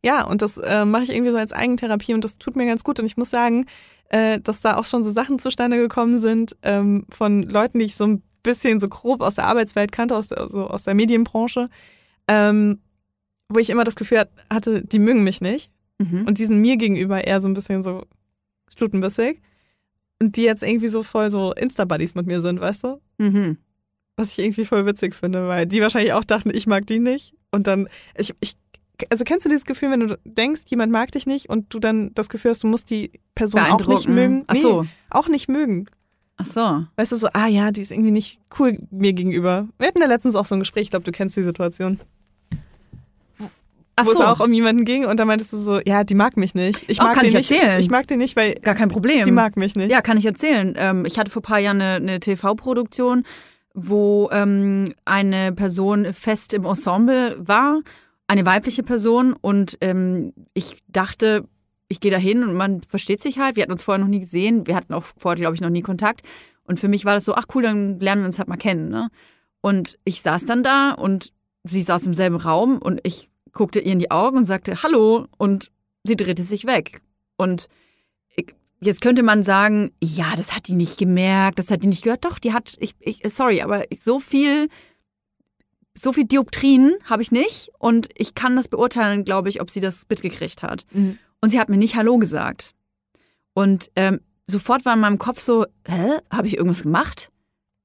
ja, und das äh, mache ich irgendwie so als Eigentherapie und das tut mir ganz gut. Und ich muss sagen, äh, dass da auch schon so Sachen zustande gekommen sind ähm, von Leuten, die ich so ein bisschen so grob aus der Arbeitswelt kannte, aus der, so aus der Medienbranche, ähm, wo ich immer das Gefühl hat- hatte, die mögen mich nicht. Mhm. Und die sind mir gegenüber eher so ein bisschen so stutenbissig. Und die jetzt irgendwie so voll so Insta-Buddies mit mir sind, weißt du? Mhm. Was ich irgendwie voll witzig finde, weil die wahrscheinlich auch dachten, ich mag die nicht. Und dann, ich, ich, also kennst du dieses Gefühl, wenn du denkst, jemand mag dich nicht und du dann das Gefühl hast, du musst die Person auch nicht mögen? Ach so. auch nicht mögen. Ach so. Weißt du, so, ah ja, die ist irgendwie nicht cool mir gegenüber. Wir hatten ja letztens auch so ein Gespräch, ich glaube, du kennst die Situation, Ach wo so. es auch um jemanden ging und da meintest du so, ja, die mag mich nicht. Ich Oh, mag kann die ich nicht. erzählen. Ich mag die nicht, weil Gar kein Problem. die mag mich nicht. Ja, kann ich erzählen. Ähm, ich hatte vor ein paar Jahren eine, eine TV-Produktion, wo ähm, eine Person fest im Ensemble war, eine weibliche Person. Und ähm, ich dachte, ich gehe da hin und man versteht sich halt. Wir hatten uns vorher noch nie gesehen. Wir hatten auch vorher, glaube ich, noch nie Kontakt. Und für mich war das so, ach cool, dann lernen wir uns halt mal kennen. Ne? Und ich saß dann da und sie saß im selben Raum und ich guckte ihr in die Augen und sagte Hallo und sie drehte sich weg. Und jetzt könnte man sagen, ja, das hat die nicht gemerkt, das hat die nicht gehört. Doch, die hat, ich, ich sorry, aber so viel, so viel Dioptrien habe ich nicht und ich kann das beurteilen, glaube ich, ob sie das mitgekriegt hat. Mhm. Und sie hat mir nicht Hallo gesagt. Und ähm, sofort war in meinem Kopf so, hä, habe ich irgendwas gemacht?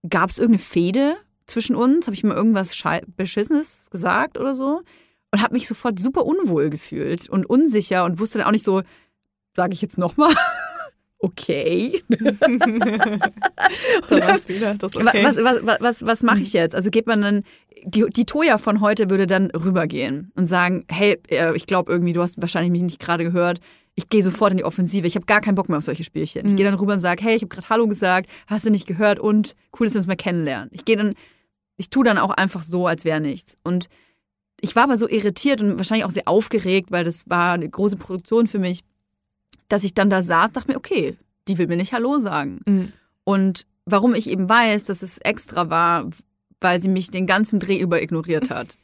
Gab es irgendeine Fehde zwischen uns? Habe ich mal irgendwas Schei Beschissenes gesagt oder so? Und habe mich sofort super unwohl gefühlt und unsicher und wusste dann auch nicht so, sage ich jetzt nochmal? okay. da war's wieder. Das okay. Was, was, was, was, was mache ich jetzt? Also geht man dann, die, die Toja von heute würde dann rübergehen und sagen, hey, äh, ich glaube irgendwie, du hast wahrscheinlich mich nicht gerade gehört. Ich gehe sofort in die Offensive. Ich habe gar keinen Bock mehr auf solche Spielchen. Ich Mhm. gehe dann rüber und sage, hey, ich habe gerade Hallo gesagt, hast du nicht gehört und cool, dass wir uns mal kennenlernen. Ich gehe dann, ich tue dann auch einfach so, als wäre nichts. Und ich war aber so irritiert und wahrscheinlich auch sehr aufgeregt, weil das war eine große Produktion für mich, dass ich dann da saß, dachte mir, okay, die will mir nicht Hallo sagen. Mhm. Und warum ich eben weiß, dass es extra war, weil sie mich den ganzen Dreh über ignoriert hat.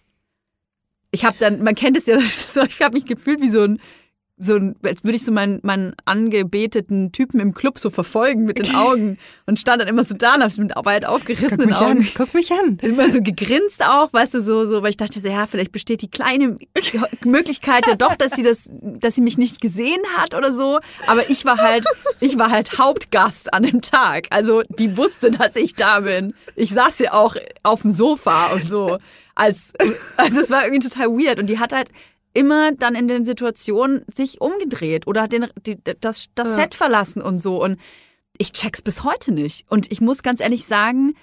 Ich habe dann, man kennt es ja, so, ich habe mich gefühlt wie so ein, so als würde ich so meinen, meinen angebeteten Typen im Club so verfolgen mit den Augen und stand dann immer so da und hab mit weit Guck aufgerissenen mich Augen an, guck mich an. immer so gegrinst auch, weißt du, so, so, weil ich dachte, ja, vielleicht besteht die kleine Möglichkeit ja doch, dass sie das, dass sie mich nicht gesehen hat oder so. Aber ich war halt, ich war halt Hauptgast an dem Tag. Also die wusste, dass ich da bin. Ich saß ja auch auf dem Sofa und so. Als, also es war irgendwie total weird. Und die hat halt immer dann in den Situationen sich umgedreht oder hat den, die, das, das Ja. Set verlassen und so. Und ich check's bis heute nicht. Und ich muss ganz ehrlich sagen,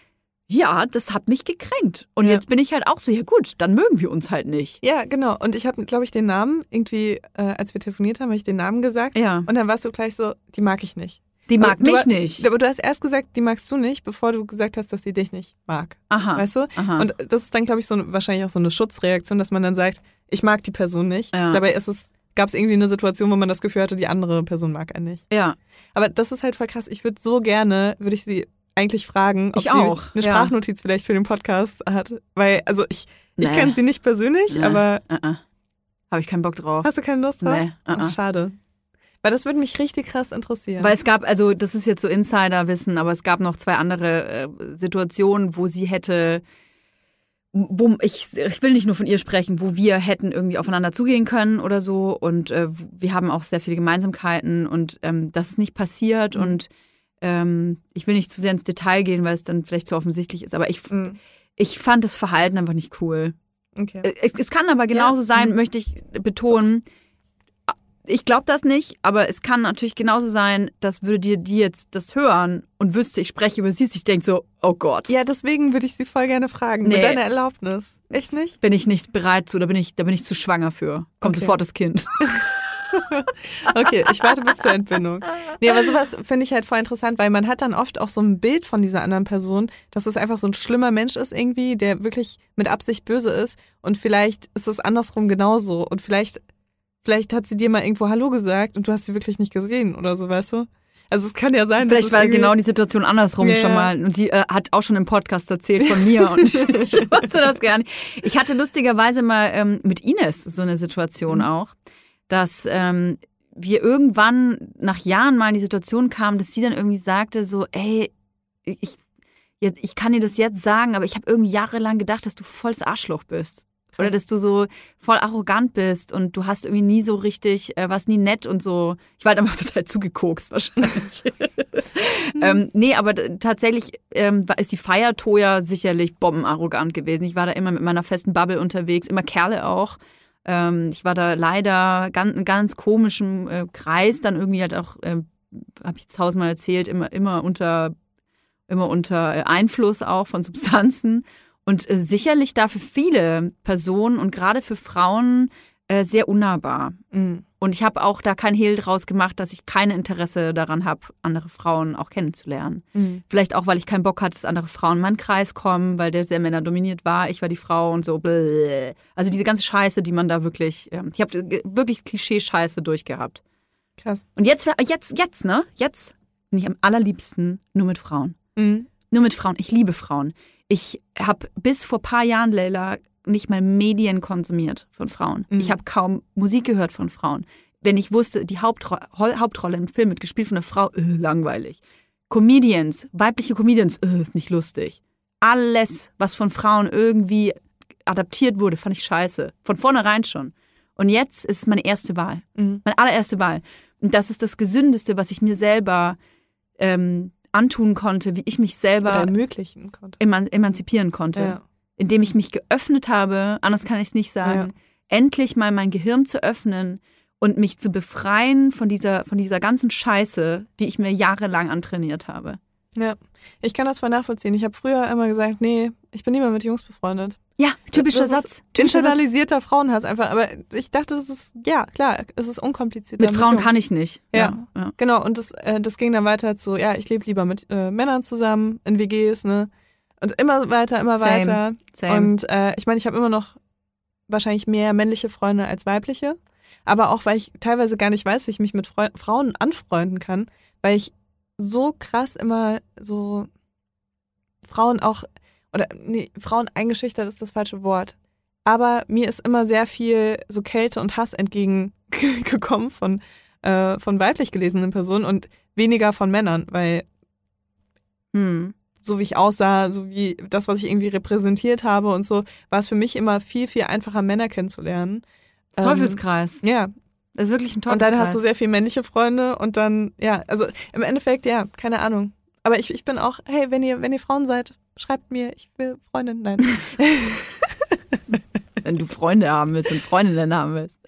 ja, das hat mich gekränkt. Und Ja. jetzt bin ich halt auch so, ja gut, dann mögen wir uns halt nicht. Ja, genau. Und ich habe, glaube ich, den Namen irgendwie, äh, als wir telefoniert haben, habe ich den Namen gesagt. Ja. Und dann warst du gleich so, die mag ich nicht. Die mag du, mich nicht. Aber du hast erst gesagt, die magst du nicht, bevor du gesagt hast, dass sie dich nicht mag. Aha. Weißt du? Aha. Und das ist dann, glaube ich, so eine- wahrscheinlich auch so eine Schutzreaktion, dass man dann sagt, ich mag die Person nicht. Ja. Dabei ist es, gab es irgendwie eine Situation, wo man das Gefühl hatte, die andere Person mag einen nicht. ja. Aber das ist halt voll krass. Ich würde so gerne, würde ich sie eigentlich fragen, ob Ich sie auch, eine ja. Sprachnotiz vielleicht für den Podcast hat. Weil, also ich, ich Nee. kenne sie nicht persönlich, Nee. aber Uh -uh. Habe ich keinen Bock drauf. hast du keine Lust drauf? Nee, -uh. schade. Weil das würde mich richtig krass interessieren. Weil es gab, also das ist jetzt so Insider-Wissen, aber es gab noch zwei andere äh, Situationen, wo sie hätte, wo ich, ich will nicht nur von ihr sprechen, wo wir hätten irgendwie aufeinander zugehen können oder so. Und äh, wir haben auch sehr viele Gemeinsamkeiten und ähm, das ist nicht passiert. Mhm. Und ähm, ich will nicht zu sehr ins Detail gehen, weil es dann vielleicht zu offensichtlich ist. Aber ich, Mhm. ich fand das Verhalten einfach nicht cool. Okay. Äh, Es, es kann aber genauso Ja. sein, Mhm. möchte ich betonen. Ich glaube das nicht, aber es kann natürlich genauso sein, dass würde dir die jetzt das hören und wüsste, ich spreche über sie, ich denke so, oh Gott, Ja, deswegen würde ich sie voll gerne fragen. Nee. Mit deiner Erlaubnis. Echt nicht? bin ich nicht bereit zu, da bin ich, da bin ich zu schwanger für. Kommt Okay. sofort das Kind. Okay, ich warte bis zur Entbindung. Nee, aber sowas finde ich halt voll interessant, weil man hat dann oft auch so ein Bild von dieser anderen Person, dass es einfach so ein schlimmer Mensch ist irgendwie, der wirklich mit Absicht böse ist. Und vielleicht ist es andersrum genauso. Und vielleicht, vielleicht hat sie dir mal irgendwo Hallo gesagt und du hast sie wirklich nicht gesehen oder so, weißt du? Also es kann ja sein, dass Vielleicht war genau die Situation andersrum Ja. schon mal. Und sie äh, hat auch schon im Podcast erzählt von mir und ich, ich wusste das gar nicht. Ich hatte lustigerweise mal ähm, mit Ines so eine Situation Mhm. auch, dass ähm, wir irgendwann nach Jahren mal in die Situation kamen, dass sie dann irgendwie sagte so, ey, ich, ich kann dir das jetzt sagen, aber ich habe irgendwie jahrelang gedacht, dass du volles Arschloch bist. Oder dass du so voll arrogant bist und du hast irgendwie nie so richtig, äh, warst nie nett und so. Ich war halt einfach total zugekokst wahrscheinlich. ähm, nee, aber tatsächlich ähm, ist die Feiertoja sicherlich bombenarrogant gewesen. Ich war da immer mit meiner festen Bubble unterwegs, immer Kerle auch. Ähm, ich war da leider ganz, einen ganz komischen äh, Kreis, dann irgendwie halt auch, ähm, habe ich jetzt tausendmal erzählt, immer, immer unter, immer unter äh, Einfluss auch von Substanzen. Und äh, sicherlich da für viele Personen und gerade für Frauen äh, sehr unnahbar. Mhm. Und ich habe auch da kein Hehl draus gemacht, dass ich kein Interesse daran habe, andere Frauen auch kennenzulernen. Mhm. Vielleicht auch, weil ich keinen Bock hatte, dass andere Frauen in meinen Kreis kommen, weil der sehr männerdominiert war. Ich war die Frau und so. Bläh. Also diese ganze Scheiße, die man da wirklich, ähm, ich habe wirklich Klischee-Scheiße durchgehabt. Krass. Und jetzt, jetzt, jetzt, ne? Jetzt bin ich am allerliebsten nur mit Frauen. Mhm. Nur mit Frauen. Ich liebe Frauen. Ich habe bis vor paar Jahren, Leila, nicht mal Medien konsumiert von Frauen. Mhm. Ich habe kaum Musik gehört von Frauen. Wenn ich wusste, die Hauptro Hauptrolle im Film wird gespielt von einer Frau, äh, langweilig. Comedians, weibliche Comedians, äh, ist nicht lustig. Alles, was von Frauen irgendwie adaptiert wurde, fand ich scheiße. Von vornherein schon. Und jetzt ist es meine erste Wahl. Mhm. Meine allererste Wahl. Und das ist das Gesündeste, was ich mir selber ähm, antun konnte, wie ich mich Oder selber ermöglichen konnte. eman emanzipieren konnte. Ja. Indem ich mich geöffnet habe, anders kann ich es nicht sagen, endlich mal mein Gehirn zu öffnen und mich zu befreien von dieser, von dieser ganzen Scheiße, die ich mir jahrelang antrainiert habe. Ja. Ich kann das voll nachvollziehen. Ich habe früher immer gesagt, nee, ich bin lieber mit Jungs befreundet. Ja, typischer Satz. Typischer Satz. internalisierter Frauenhass einfach. Aber ich dachte, das ist, ja, klar, es ist unkomplizierter. Mit Frauen Jungs. kann ich nicht. Ja. ja. Genau, und das, äh, das ging dann weiter zu, ja, ich lebe lieber mit äh, Männern zusammen in WGs, ne? Und immer weiter, immer Same. weiter. Same. Und äh, ich meine, ich habe immer noch wahrscheinlich mehr männliche Freunde als weibliche. Aber auch, weil ich teilweise gar nicht weiß, wie ich mich mit Freu Frauen anfreunden kann, weil ich so krass immer so Frauen auch, oder nee, Frauen eingeschüchtert ist das falsche Wort. Aber mir ist immer sehr viel so Kälte und Hass entgegengekommen von, äh, von weiblich gelesenen Personen und weniger von Männern, weil Hm. so wie ich aussah, so wie das, was ich irgendwie repräsentiert habe und so, war es für mich immer viel, viel einfacher, Männer kennenzulernen. Ähm, Teufelskreis. Ja, Das ist wirklich ein und Teufelskreis. dann hast du sehr viel männliche Freunde und dann, ja, also im Endeffekt, ja, keine Ahnung. Aber ich, ich bin auch, hey, wenn ihr, wenn ihr Frauen seid, schreibt mir, ich will Freundin. Nein. Wenn du Freunde haben willst und Freundinnen haben willst.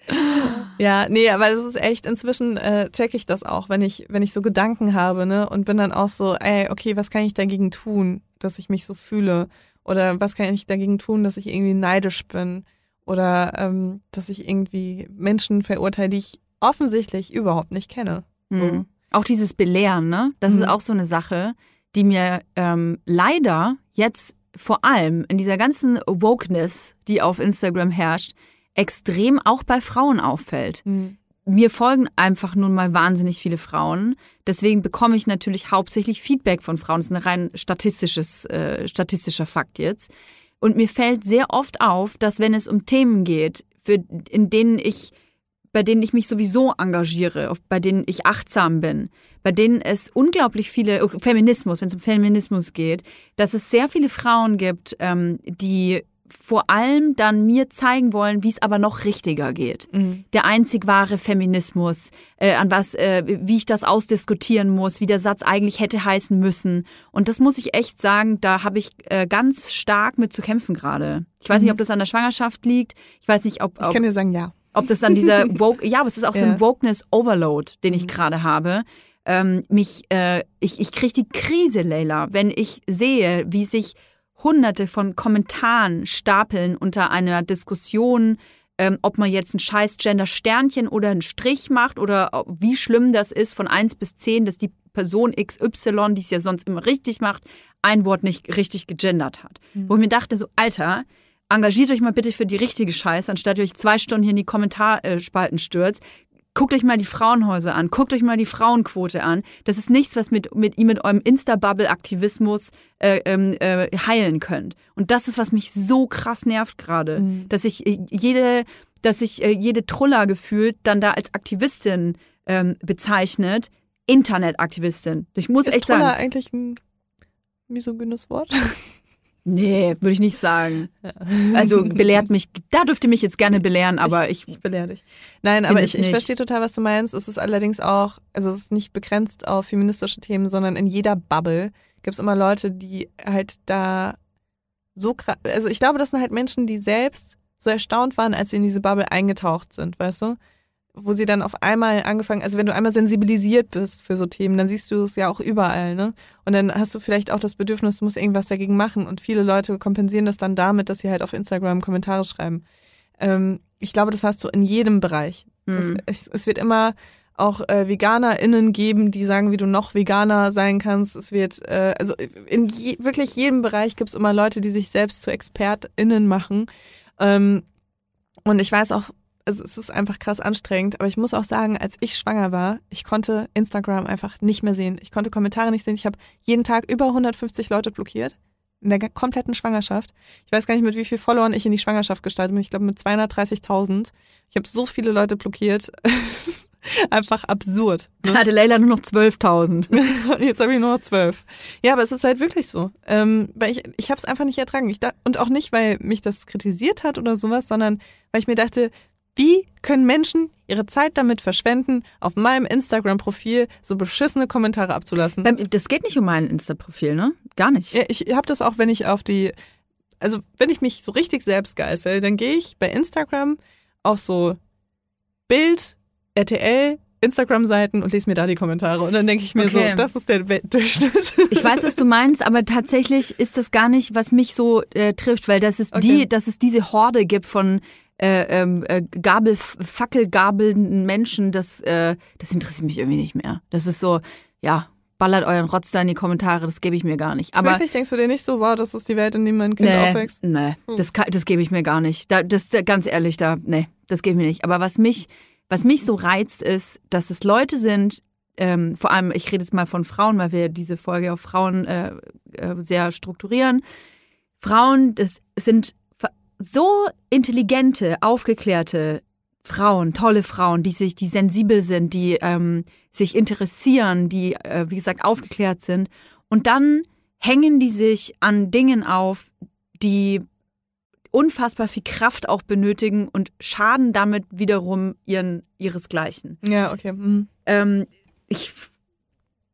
Ja, nee, aber es ist echt, inzwischen äh, check ich das auch, wenn ich, wenn ich so Gedanken habe, ne, und bin dann auch so, ey, okay, was kann ich dagegen tun, dass ich mich so fühle? Oder was kann ich dagegen tun, dass ich irgendwie neidisch bin? Oder ähm, dass ich irgendwie Menschen verurteile, die ich offensichtlich überhaupt nicht kenne. Mhm. Auch dieses Belehren, ne? Das ist Mhm. auch so eine Sache, die mir ähm, leider jetzt vor allem in dieser ganzen Wokeness, die auf Instagram herrscht, extrem auch bei Frauen auffällt. Mhm. Mir folgen einfach nun mal wahnsinnig viele Frauen. Deswegen bekomme ich natürlich hauptsächlich Feedback von Frauen. Das ist ein rein statistisches, äh, statistischer Fakt jetzt. Und mir fällt sehr oft auf, dass wenn es um Themen geht, für, in denen ich, bei denen ich mich sowieso engagiere, auf, bei denen ich achtsam bin, bei denen es unglaublich viele, oh, Feminismus, wenn es um Feminismus geht, dass es sehr viele Frauen gibt, ähm, die vor allem dann mir zeigen wollen, wie es aber noch richtiger geht Mhm. der einzig wahre Feminismus, äh, an was, äh, wie ich das ausdiskutieren muss, wie der Satz eigentlich hätte heißen müssen. Und das muss ich echt sagen, da habe ich äh, ganz stark mit zu kämpfen gerade. Ich weiß nicht, ob das an der Schwangerschaft liegt. Ich weiß nicht, ob, Ich ob, kann dir sagen, ja. ob das dann dieser Woke, ja, aber es ist auch so Ja. ein Wokeness-Overload, den ich Mhm. gerade habe. Ähm, mich, äh, ich, ich kriege die Krise, Leila, wenn ich sehe, wie sich hunderte von Kommentaren stapeln unter einer Diskussion, ähm, ob man jetzt ein scheiß Gender-Sternchen oder einen Strich macht oder wie schlimm das ist von 1 bis 10, dass die Person XY, die es ja sonst immer richtig macht, ein Wort nicht richtig gegendert hat. Wo ich mir dachte, so, Alter, engagiert euch mal bitte für die richtige Scheiße, anstatt ihr euch zwei Stunden hier in die Kommentarspalten stürzt. Guckt euch mal die Frauenhäuser an, guckt euch mal die Frauenquote an. Das ist nichts, was mit, mit ihm mit eurem Insta-Bubble-Aktivismus äh, ähm, äh, heilen könnt. Und das ist, was mich so krass nervt gerade, Mhm. dass ich äh, jede, dass ich äh, jede Truller gefühlt dann da als Aktivistin ähm, bezeichnet. Internetaktivistin. Ich muss Ist echt Troller sagen. eigentlich ein misogynes Wort? Nee, würde ich nicht sagen. Also belehrt mich, da dürft ihr mich jetzt gerne belehren, aber ich, Ich belehre dich. Nein, aber ich, ich verstehe total, was du meinst. Es ist allerdings auch, also es ist nicht begrenzt auf feministische Themen, sondern in jeder Bubble gibt es immer Leute, die halt da so krass, also ich glaube, das sind halt Menschen, die selbst so erstaunt waren, als sie in diese Bubble eingetaucht sind, weißt du? Wo sie dann auf einmal angefangen, also wenn du einmal sensibilisiert bist für so Themen, dann siehst du es ja auch überall, ne? Und dann hast du vielleicht auch das Bedürfnis, du musst irgendwas dagegen machen. Und viele Leute kompensieren das dann damit, dass sie halt auf Instagram Kommentare schreiben. Ähm, ich glaube, das hast du in jedem Bereich. Es, hm. es, es wird immer auch äh, VeganerInnen geben, die sagen, wie du noch Veganer sein kannst. Es wird, äh, also in je, wirklich jedem Bereich gibt es immer Leute, die sich selbst zu ExpertInnen machen. Ähm, und ich weiß auch, also es ist einfach krass anstrengend, aber ich muss auch sagen, als ich schwanger war, ich konnte Instagram einfach nicht mehr sehen. Ich konnte Kommentare nicht sehen. Ich habe jeden Tag über 150 Leute blockiert. in der kompletten Schwangerschaft. Ich weiß gar nicht, mit wie viel Followern ich in die Schwangerschaft gestartet bin. Ich glaube mit 230.000. Ich habe so viele Leute blockiert. Einfach absurd. Ne? Hatte Leila nur noch 12.000. Jetzt habe ich nur noch 12. Ja, aber es ist halt wirklich so. Ähm, weil ich, ich habe es einfach nicht ertragen. Ich da, und auch nicht, weil mich das kritisiert hat oder sowas, sondern weil ich mir dachte, wie können Menschen ihre Zeit damit verschwenden, auf meinem Instagram-Profil so beschissene Kommentare abzulassen? Das geht nicht um mein Insta-Profil, ne? Gar nicht. Ja, ich habe das auch, wenn ich auf die, also wenn ich mich so richtig selbst geißel, dann gehe ich bei Instagram auf so Bild, RTL, Instagram-Seiten und lese mir da die Kommentare. Und dann denke ich mir okay. so, das ist der Durchschnitt. Ich weiß, was du meinst, aber tatsächlich ist das gar nicht, was mich so äh, trifft, weil das ist okay. die, dass es diese Horde gibt von äh, ähm, äh, Gabel, Fackelgabelnden Menschen, das, äh, das interessiert mich irgendwie nicht mehr. Das ist so, ja, ballert euren Rotz da in die Kommentare, das gebe ich mir gar nicht. Aber Wirklich denkst du dir nicht so, wow, das ist die Welt, in der mein Kind nee, aufwächst? Nee, hm. das, das gebe ich mir gar nicht. Da, das ganz ehrlich, da, nee, das gebe ich mir nicht. Aber was mich, was mich so reizt, ist, dass es Leute sind, ähm, vor allem, ich rede jetzt mal von Frauen, weil wir diese Folge auf Frauen äh, äh, sehr strukturieren. Frauen, das sind so intelligente, aufgeklärte Frauen, tolle Frauen, die sich, die sensibel sind, die ähm, sich interessieren, die, äh, wie gesagt, aufgeklärt sind. Und dann hängen die sich an Dingen auf, die unfassbar viel Kraft auch benötigen und schaden damit wiederum ihren, ihresgleichen. Ja, okay. Mhm. Ähm, ich,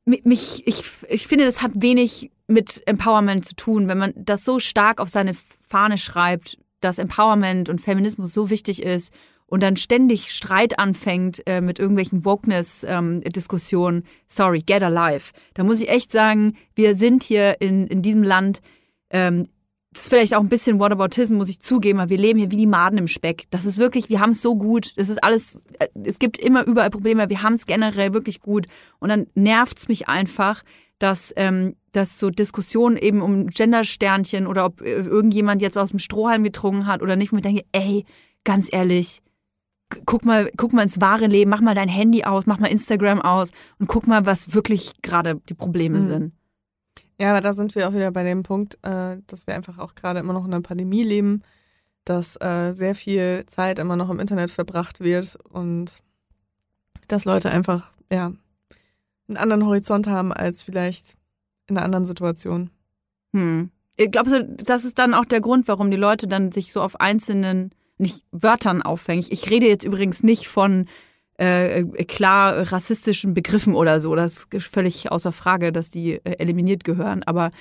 mich, ich, ich finde, das hat wenig mit Empowerment zu tun, wenn man das so stark auf seine Fahne schreibt, dass Empowerment und Feminismus so wichtig ist und dann ständig Streit anfängt äh, mit irgendwelchen Wokeness-Diskussionen, ähm, sorry, get alive. Da muss ich echt sagen, wir sind hier in, in diesem Land, ähm, das ist vielleicht auch ein bisschen Whataboutism, muss ich zugeben, aber wir leben hier wie die Maden im Speck. Das ist wirklich, wir haben es so gut. Das ist alles, äh, es gibt immer überall Probleme, wir haben es generell wirklich gut. Und dann nervt es mich einfach, dass, ähm, dass so Diskussionen eben um Gendersternchen oder ob äh, irgendjemand jetzt aus dem Strohhalm getrunken hat oder nicht, und ich denke, ey, ganz ehrlich, guck mal, guck mal ins wahre Leben, mach mal dein Handy aus, mach mal Instagram aus und guck mal, was wirklich gerade die Probleme mhm. sind. Ja, aber da sind wir auch wieder bei dem Punkt, äh, dass wir einfach auch gerade immer noch in einer Pandemie leben, dass äh, sehr viel Zeit immer noch im Internet verbracht wird und dass Leute einfach, ja, einen anderen Horizont haben als vielleicht in einer anderen Situation. Hm. Glaubst du, das ist dann auch der Grund, warum die Leute dann sich so auf einzelnen nicht Wörtern aufhängen? Ich rede jetzt übrigens nicht von äh, klar rassistischen Begriffen oder so. Das ist völlig außer Frage, dass die äh, eliminiert gehören. Aber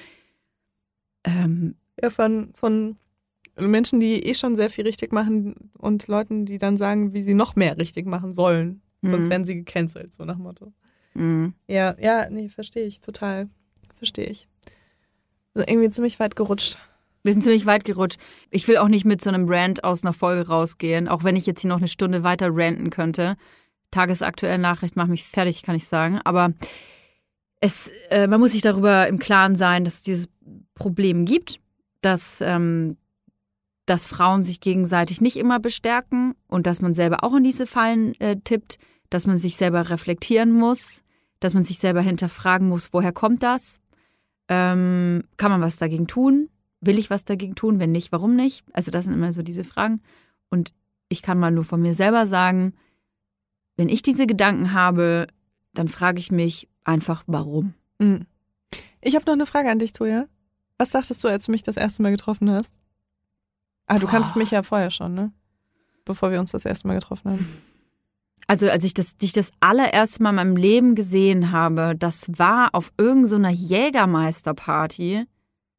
ähm, ja, von, von Menschen, die eh schon sehr viel richtig machen und Leuten, die dann sagen, wie sie noch mehr richtig machen sollen. Sonst mhm. werden sie gecancelt, so nach Motto. Mhm. Ja, ja, nee, verstehe ich total. Verstehe ich. Also irgendwie ziemlich weit gerutscht. Wir sind ziemlich weit gerutscht. Ich will auch nicht mit so einem Rant aus einer Folge rausgehen, auch wenn ich jetzt hier noch eine Stunde weiter ranten könnte. Tagesaktuelle Nachricht macht mich fertig, kann ich sagen. Aber es, äh, man muss sich darüber im Klaren sein, dass es dieses Problem gibt, dass, ähm, dass Frauen sich gegenseitig nicht immer bestärken und dass man selber auch in diese Fallen äh, tippt dass man sich selber reflektieren muss, dass man sich selber hinterfragen muss, woher kommt das? Ähm, kann man was dagegen tun? Will ich was dagegen tun? Wenn nicht, warum nicht? Also das sind immer so diese Fragen. Und ich kann mal nur von mir selber sagen, wenn ich diese Gedanken habe, dann frage ich mich einfach, warum. Mhm. Ich habe noch eine Frage an dich, Toja. Was dachtest du, als du mich das erste Mal getroffen hast? Ah, du Boah. kanntest mich ja vorher schon, ne? Bevor wir uns das erste Mal getroffen haben. Also als ich das, dich das allererste Mal in meinem Leben gesehen habe, das war auf irgendeiner so Jägermeisterparty.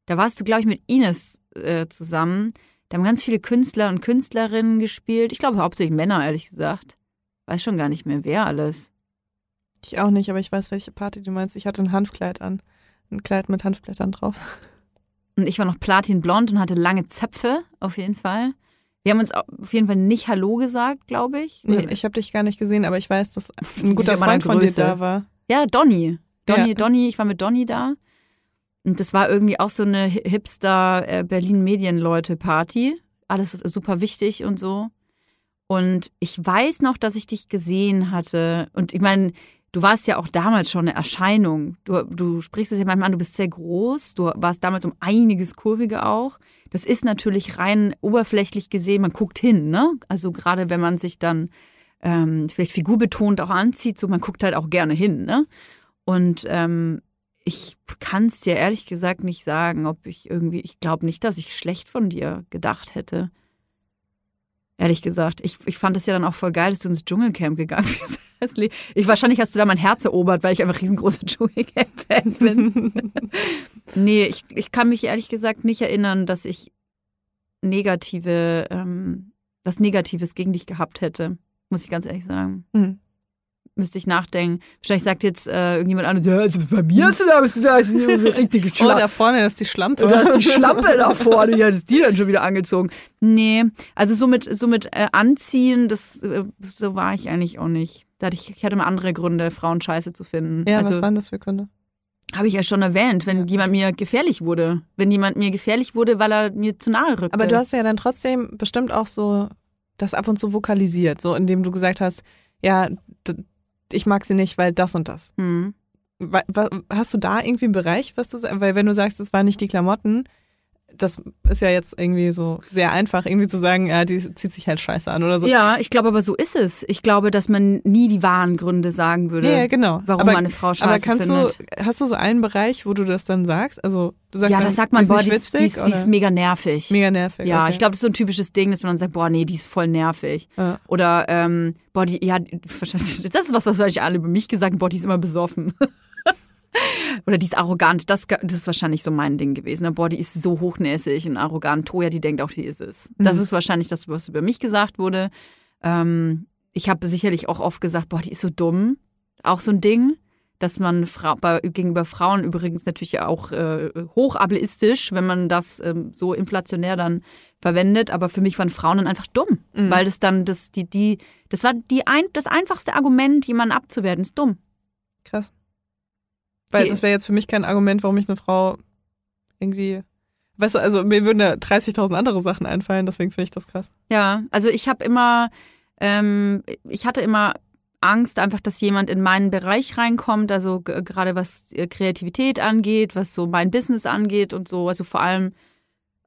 Da warst du, glaube ich, mit Ines äh, zusammen. Da haben ganz viele Künstler und Künstlerinnen gespielt. Ich glaube hauptsächlich Männer, ehrlich gesagt. Weiß schon gar nicht mehr, wer alles. Ich auch nicht, aber ich weiß, welche Party du meinst. Ich hatte ein Hanfkleid an. Ein Kleid mit Hanfblättern drauf. Und ich war noch platinblond und hatte lange Zöpfe, auf jeden Fall. Wir haben uns auf jeden Fall nicht Hallo gesagt, glaube ich. Nee, ich habe dich gar nicht gesehen, aber ich weiß, dass ein guter Freund von dir da war. Ja, Donny. Donny, ja. Donny, ich war mit Donny da. Und das war irgendwie auch so eine Hipster äh. Alles ist super wichtig und so. Und ich weiß noch, dass ich dich gesehen hatte. Und ich meine, du warst ja auch damals schon eine Erscheinung. Du, du sprichst es ja manchmal an, du bist sehr groß, du warst damals um einiges kurviger auch. Das ist natürlich rein oberflächlich gesehen, man guckt hin, ne? Also gerade wenn man sich dann ähm, vielleicht figurbetont auch anzieht, so man guckt halt auch gerne hin, ne? Und ähm, ich kann es dir ehrlich gesagt nicht sagen, ob ich irgendwie, ich glaube nicht, dass ich schlecht von dir gedacht hätte. Ehrlich gesagt. Ich, ich fand es ja dann auch voll geil, dass du ins Dschungelcamp gegangen bist. Ich, wahrscheinlich hast du da mein Herz erobert, weil ich einfach riesengroßer Dschungelcamp-Fan bin. nee, ich, ich kann mich ehrlich gesagt nicht erinnern, dass ich negative, ähm, was Negatives gegen dich gehabt hätte. Muss ich ganz ehrlich sagen. Mhm müsste ich nachdenken. Wahrscheinlich sagt jetzt äh, irgendjemand an, ja, also bei mir hast du damals gesagt, richtige Schlampe. Oh, da vorne ist die Schlampe. Da ist die Schlampe da vorne, ja, ist die dann schon wieder angezogen. Nee, also so mit, so mit äh, Anziehen, das, äh, so war ich eigentlich auch nicht. Da hatte ich, ich hatte mal andere Gründe, Frauen scheiße zu finden. Ja, also, was waren das für Gründe? Habe ich ja schon erwähnt, wenn ja. jemand mir gefährlich wurde. Wenn jemand mir gefährlich wurde, weil er mir zu nahe rückte. Aber du hast ja dann trotzdem bestimmt auch so das ab und zu vokalisiert, so indem du gesagt hast, ja, ich mag sie nicht, weil das und das. Mhm. Hast du da irgendwie einen Bereich, was du sagst? Weil wenn du sagst, es waren nicht die Klamotten, das ist ja jetzt irgendwie so sehr einfach, irgendwie zu sagen, ja, die zieht sich halt scheiße an oder so. Ja, ich glaube aber so ist es. Ich glaube, dass man nie die wahren Gründe sagen würde, ja, genau. warum aber, eine Frau scheiße aber kannst findet. Du, hast du so einen Bereich, wo du das dann sagst? Also du sagst Ja, dann, das sagt man, die boah, ist die ist, die, ist, die ist mega nervig. mega nervig. Ja, okay. ich glaube, das ist so ein typisches Ding, dass man dann sagt, boah, nee, die ist voll nervig. Ja. Oder, ähm, boah, die, ja, das ist was, was wahrscheinlich alle über mich gesagt haben, boah, die ist immer besoffen. Oder die ist arrogant. Das, das ist wahrscheinlich so mein Ding gewesen. ne? Boah, die ist so hochnäsig und arrogant. Toja, die denkt auch, die ist es. Das Mhm. ist wahrscheinlich das, was über mich gesagt wurde. Ähm, ich habe sicherlich auch oft gesagt, boah, die ist so dumm. Auch so ein Ding, dass man Frau, bei, gegenüber Frauen übrigens natürlich auch äh, hochableistisch, wenn man das ähm, so inflationär dann verwendet. Aber für mich waren Frauen dann einfach dumm, Mhm. weil das dann das die die das war die ein, das einfachste Argument, jemanden abzuwerten, ist dumm. Krass. Weil das wäre jetzt für mich kein Argument, warum ich eine Frau irgendwie. Weißt du, also mir würden da 30.000 andere Sachen einfallen, deswegen finde ich das krass. Ja, also ich habe immer, ähm, ich hatte immer Angst einfach, dass jemand in meinen Bereich reinkommt, also gerade was äh, Kreativität angeht, was so mein Business angeht und so, also vor allem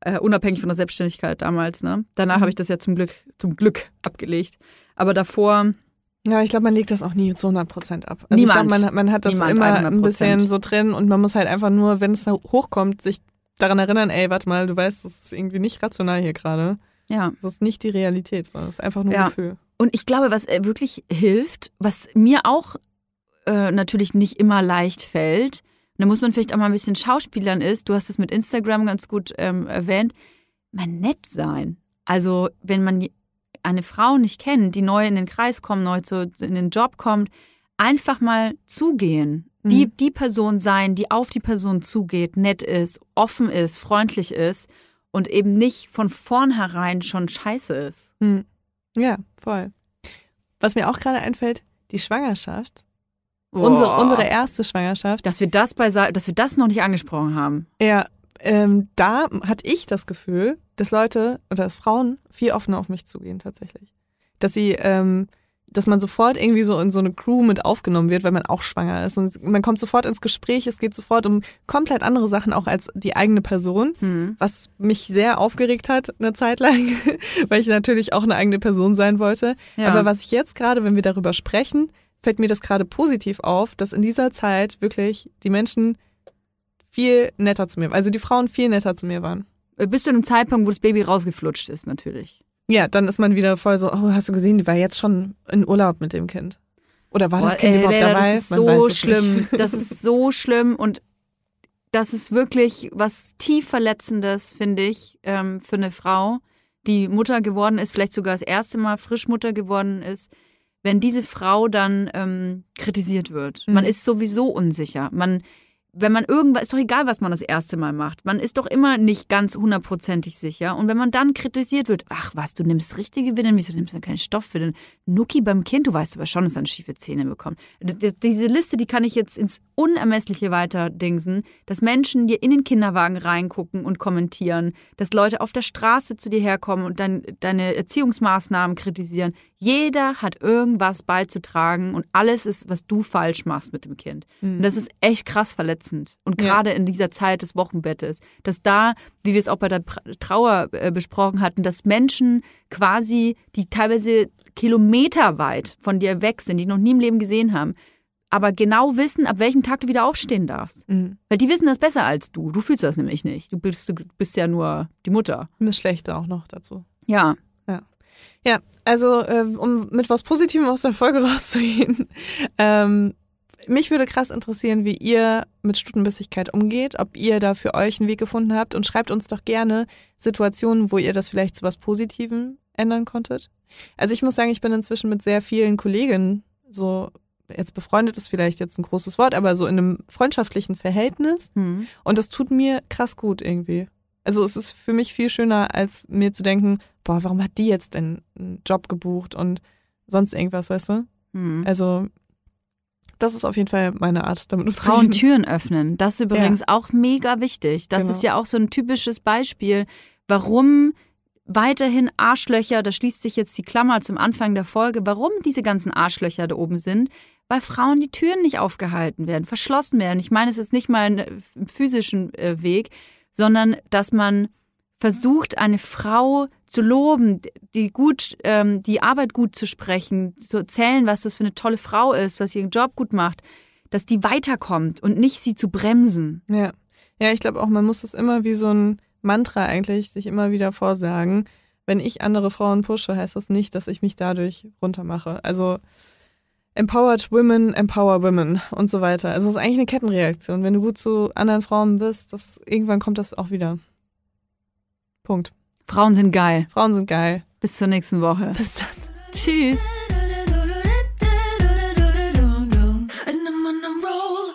äh, unabhängig von der Selbstständigkeit damals. Ne? Danach Mhm. habe ich das ja zum Glück, zum Glück abgelegt. Aber davor, Ja, ich glaube, man legt das auch nie zu 100 Prozent ab. Also Niemand. ich glaube, man, man hat das Niemand, immer 100%. ein bisschen so drin und man muss halt einfach nur, wenn es da hochkommt, sich daran erinnern, ey, warte mal, du weißt, das ist irgendwie nicht rational hier gerade. ja. Das ist nicht die Realität, sondern das ist einfach nur Ja. Gefühl. Und ich glaube, was äh, wirklich hilft, was mir auch äh, natürlich nicht immer leicht fällt, da muss man vielleicht auch mal ein bisschen Schauspielern ist, du hast es mit Instagram ganz gut ähm, erwähnt, mal nett sein. Also wenn man eine Frau nicht kennt, die neu in den Kreis kommt, neu zu, in den Job kommt, einfach mal zugehen. Die, Mhm. die Person sein, die auf die Person zugeht, nett ist, offen ist, freundlich ist und eben nicht von vornherein schon scheiße ist. Hm. Ja, voll. Was mir auch gerade einfällt, die Schwangerschaft. Unsere, unsere erste Schwangerschaft. dass wir das bei, dass wir das noch nicht angesprochen haben. Ja, ähm, da hatte ich das Gefühl, dass Leute oder dass Frauen viel offener auf mich zugehen tatsächlich. Dass sie, ähm, dass man sofort irgendwie so in so eine Crew mit aufgenommen wird, weil man auch schwanger ist. Und man kommt sofort ins Gespräch, es geht sofort um komplett andere Sachen auch als die eigene Person, Hm. was mich sehr aufgeregt hat eine Zeit lang, weil ich natürlich auch eine eigene Person sein wollte. Ja. Aber was ich jetzt gerade, wenn wir darüber sprechen, fällt mir das gerade positiv auf, dass in dieser Zeit wirklich die Menschen viel netter zu mir, also die Frauen viel netter zu mir waren. Bis zu einem Zeitpunkt, wo das Baby rausgeflutscht ist, natürlich. Ja, dann ist man wieder voll so, oh, hast du gesehen, die war jetzt schon in Urlaub mit dem Kind. Oder war das Boah, Kind ey, überhaupt Leila, dabei? Das ist Man so schlimm. Nicht. Das ist so schlimm und das ist wirklich was tief Verletzendes, finde ich, ähm, für eine Frau, die Mutter geworden ist, vielleicht sogar das erste Mal frisch Mutter geworden ist, wenn diese Frau dann ähm, kritisiert wird. Man Mhm. ist sowieso unsicher. Man, wenn man irgendwas, ist doch egal, was man das erste Mal macht. Man ist doch immer nicht ganz hundertprozentig sicher. Und wenn man dann kritisiert wird, ach was, du nimmst richtige Windeln, wieso nimmst du denn keinen Stoff für den Nuki beim Kind? Du weißt aber schon, dass er schiefe Zähne bekommt. D- Diese Liste, die kann ich jetzt ins Unermessliche weiter dingsen, dass Menschen dir in den Kinderwagen reingucken und kommentieren, dass Leute auf der Straße zu dir herkommen und dein, deine Erziehungsmaßnahmen kritisieren. Jeder hat irgendwas beizutragen und alles ist, was du falsch machst mit dem Kind. Mhm. Und das ist echt krass verletzend. Und Ja. gerade in dieser Zeit des Wochenbettes, dass da, wie wir es auch bei der Trauer äh, besprochen hatten, dass Menschen quasi, die teilweise kilometerweit von dir weg sind, die noch nie im Leben gesehen haben, aber genau wissen, ab welchem Tag du wieder aufstehen darfst. Mhm. Weil die wissen das besser als du. Du fühlst das nämlich nicht. Du bist, du bist ja nur die Mutter. Und das Schlechte auch noch dazu. Ja. Ja, also äh, um mit was Positivem aus der Folge rauszugehen. Ähm, mich würde krass interessieren, wie ihr mit Stutenbissigkeit umgeht, ob ihr da für euch einen Weg gefunden habt und schreibt uns doch gerne Situationen, wo ihr das vielleicht zu was Positivem ändern konntet. Also ich muss sagen, ich bin inzwischen mit sehr vielen Kolleginnen so jetzt befreundet ist vielleicht jetzt ein großes Wort, aber so in einem freundschaftlichen Verhältnis Hm. und das tut mir krass gut irgendwie. Also es ist für mich viel schöner, als mir zu denken, boah, warum hat die jetzt denn einen Job gebucht und sonst irgendwas, weißt du? Hm. Also das ist auf jeden Fall meine Art, damit Frauen umzugehen. Türen öffnen. Das ist übrigens auch mega wichtig. Das Genau. ist ja auch so ein typisches Beispiel, warum weiterhin Arschlöcher, da schließt sich jetzt die Klammer zum Anfang der Folge, warum diese ganzen Arschlöcher da oben sind, weil Frauen die Türen nicht aufgehalten werden, verschlossen werden. Ich meine es ist nicht mal ein- im physischen äh, Weg, sondern dass man versucht, eine Frau zu loben, die gut, ähm, die Arbeit gut zu sprechen, zu erzählen, was das für eine tolle Frau ist, was ihren Job gut macht, dass die weiterkommt und nicht sie zu bremsen. Ja. Ja, ich glaube auch, man muss es immer wie so ein Mantra eigentlich sich immer wieder vorsagen. Wenn ich andere Frauen pushe, heißt das nicht, dass ich mich dadurch runtermache. Also empowered women, empower women und so weiter. Also es ist eigentlich eine Kettenreaktion. Wenn du gut zu anderen Frauen bist, das, irgendwann kommt das auch wieder. Punkt. Frauen sind geil. Frauen sind geil. Bis zur nächsten Woche. Bis dann. Tschüss. And I'm on a roll.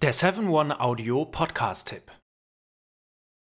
Der 7-One-Audio-Podcast-Tipp.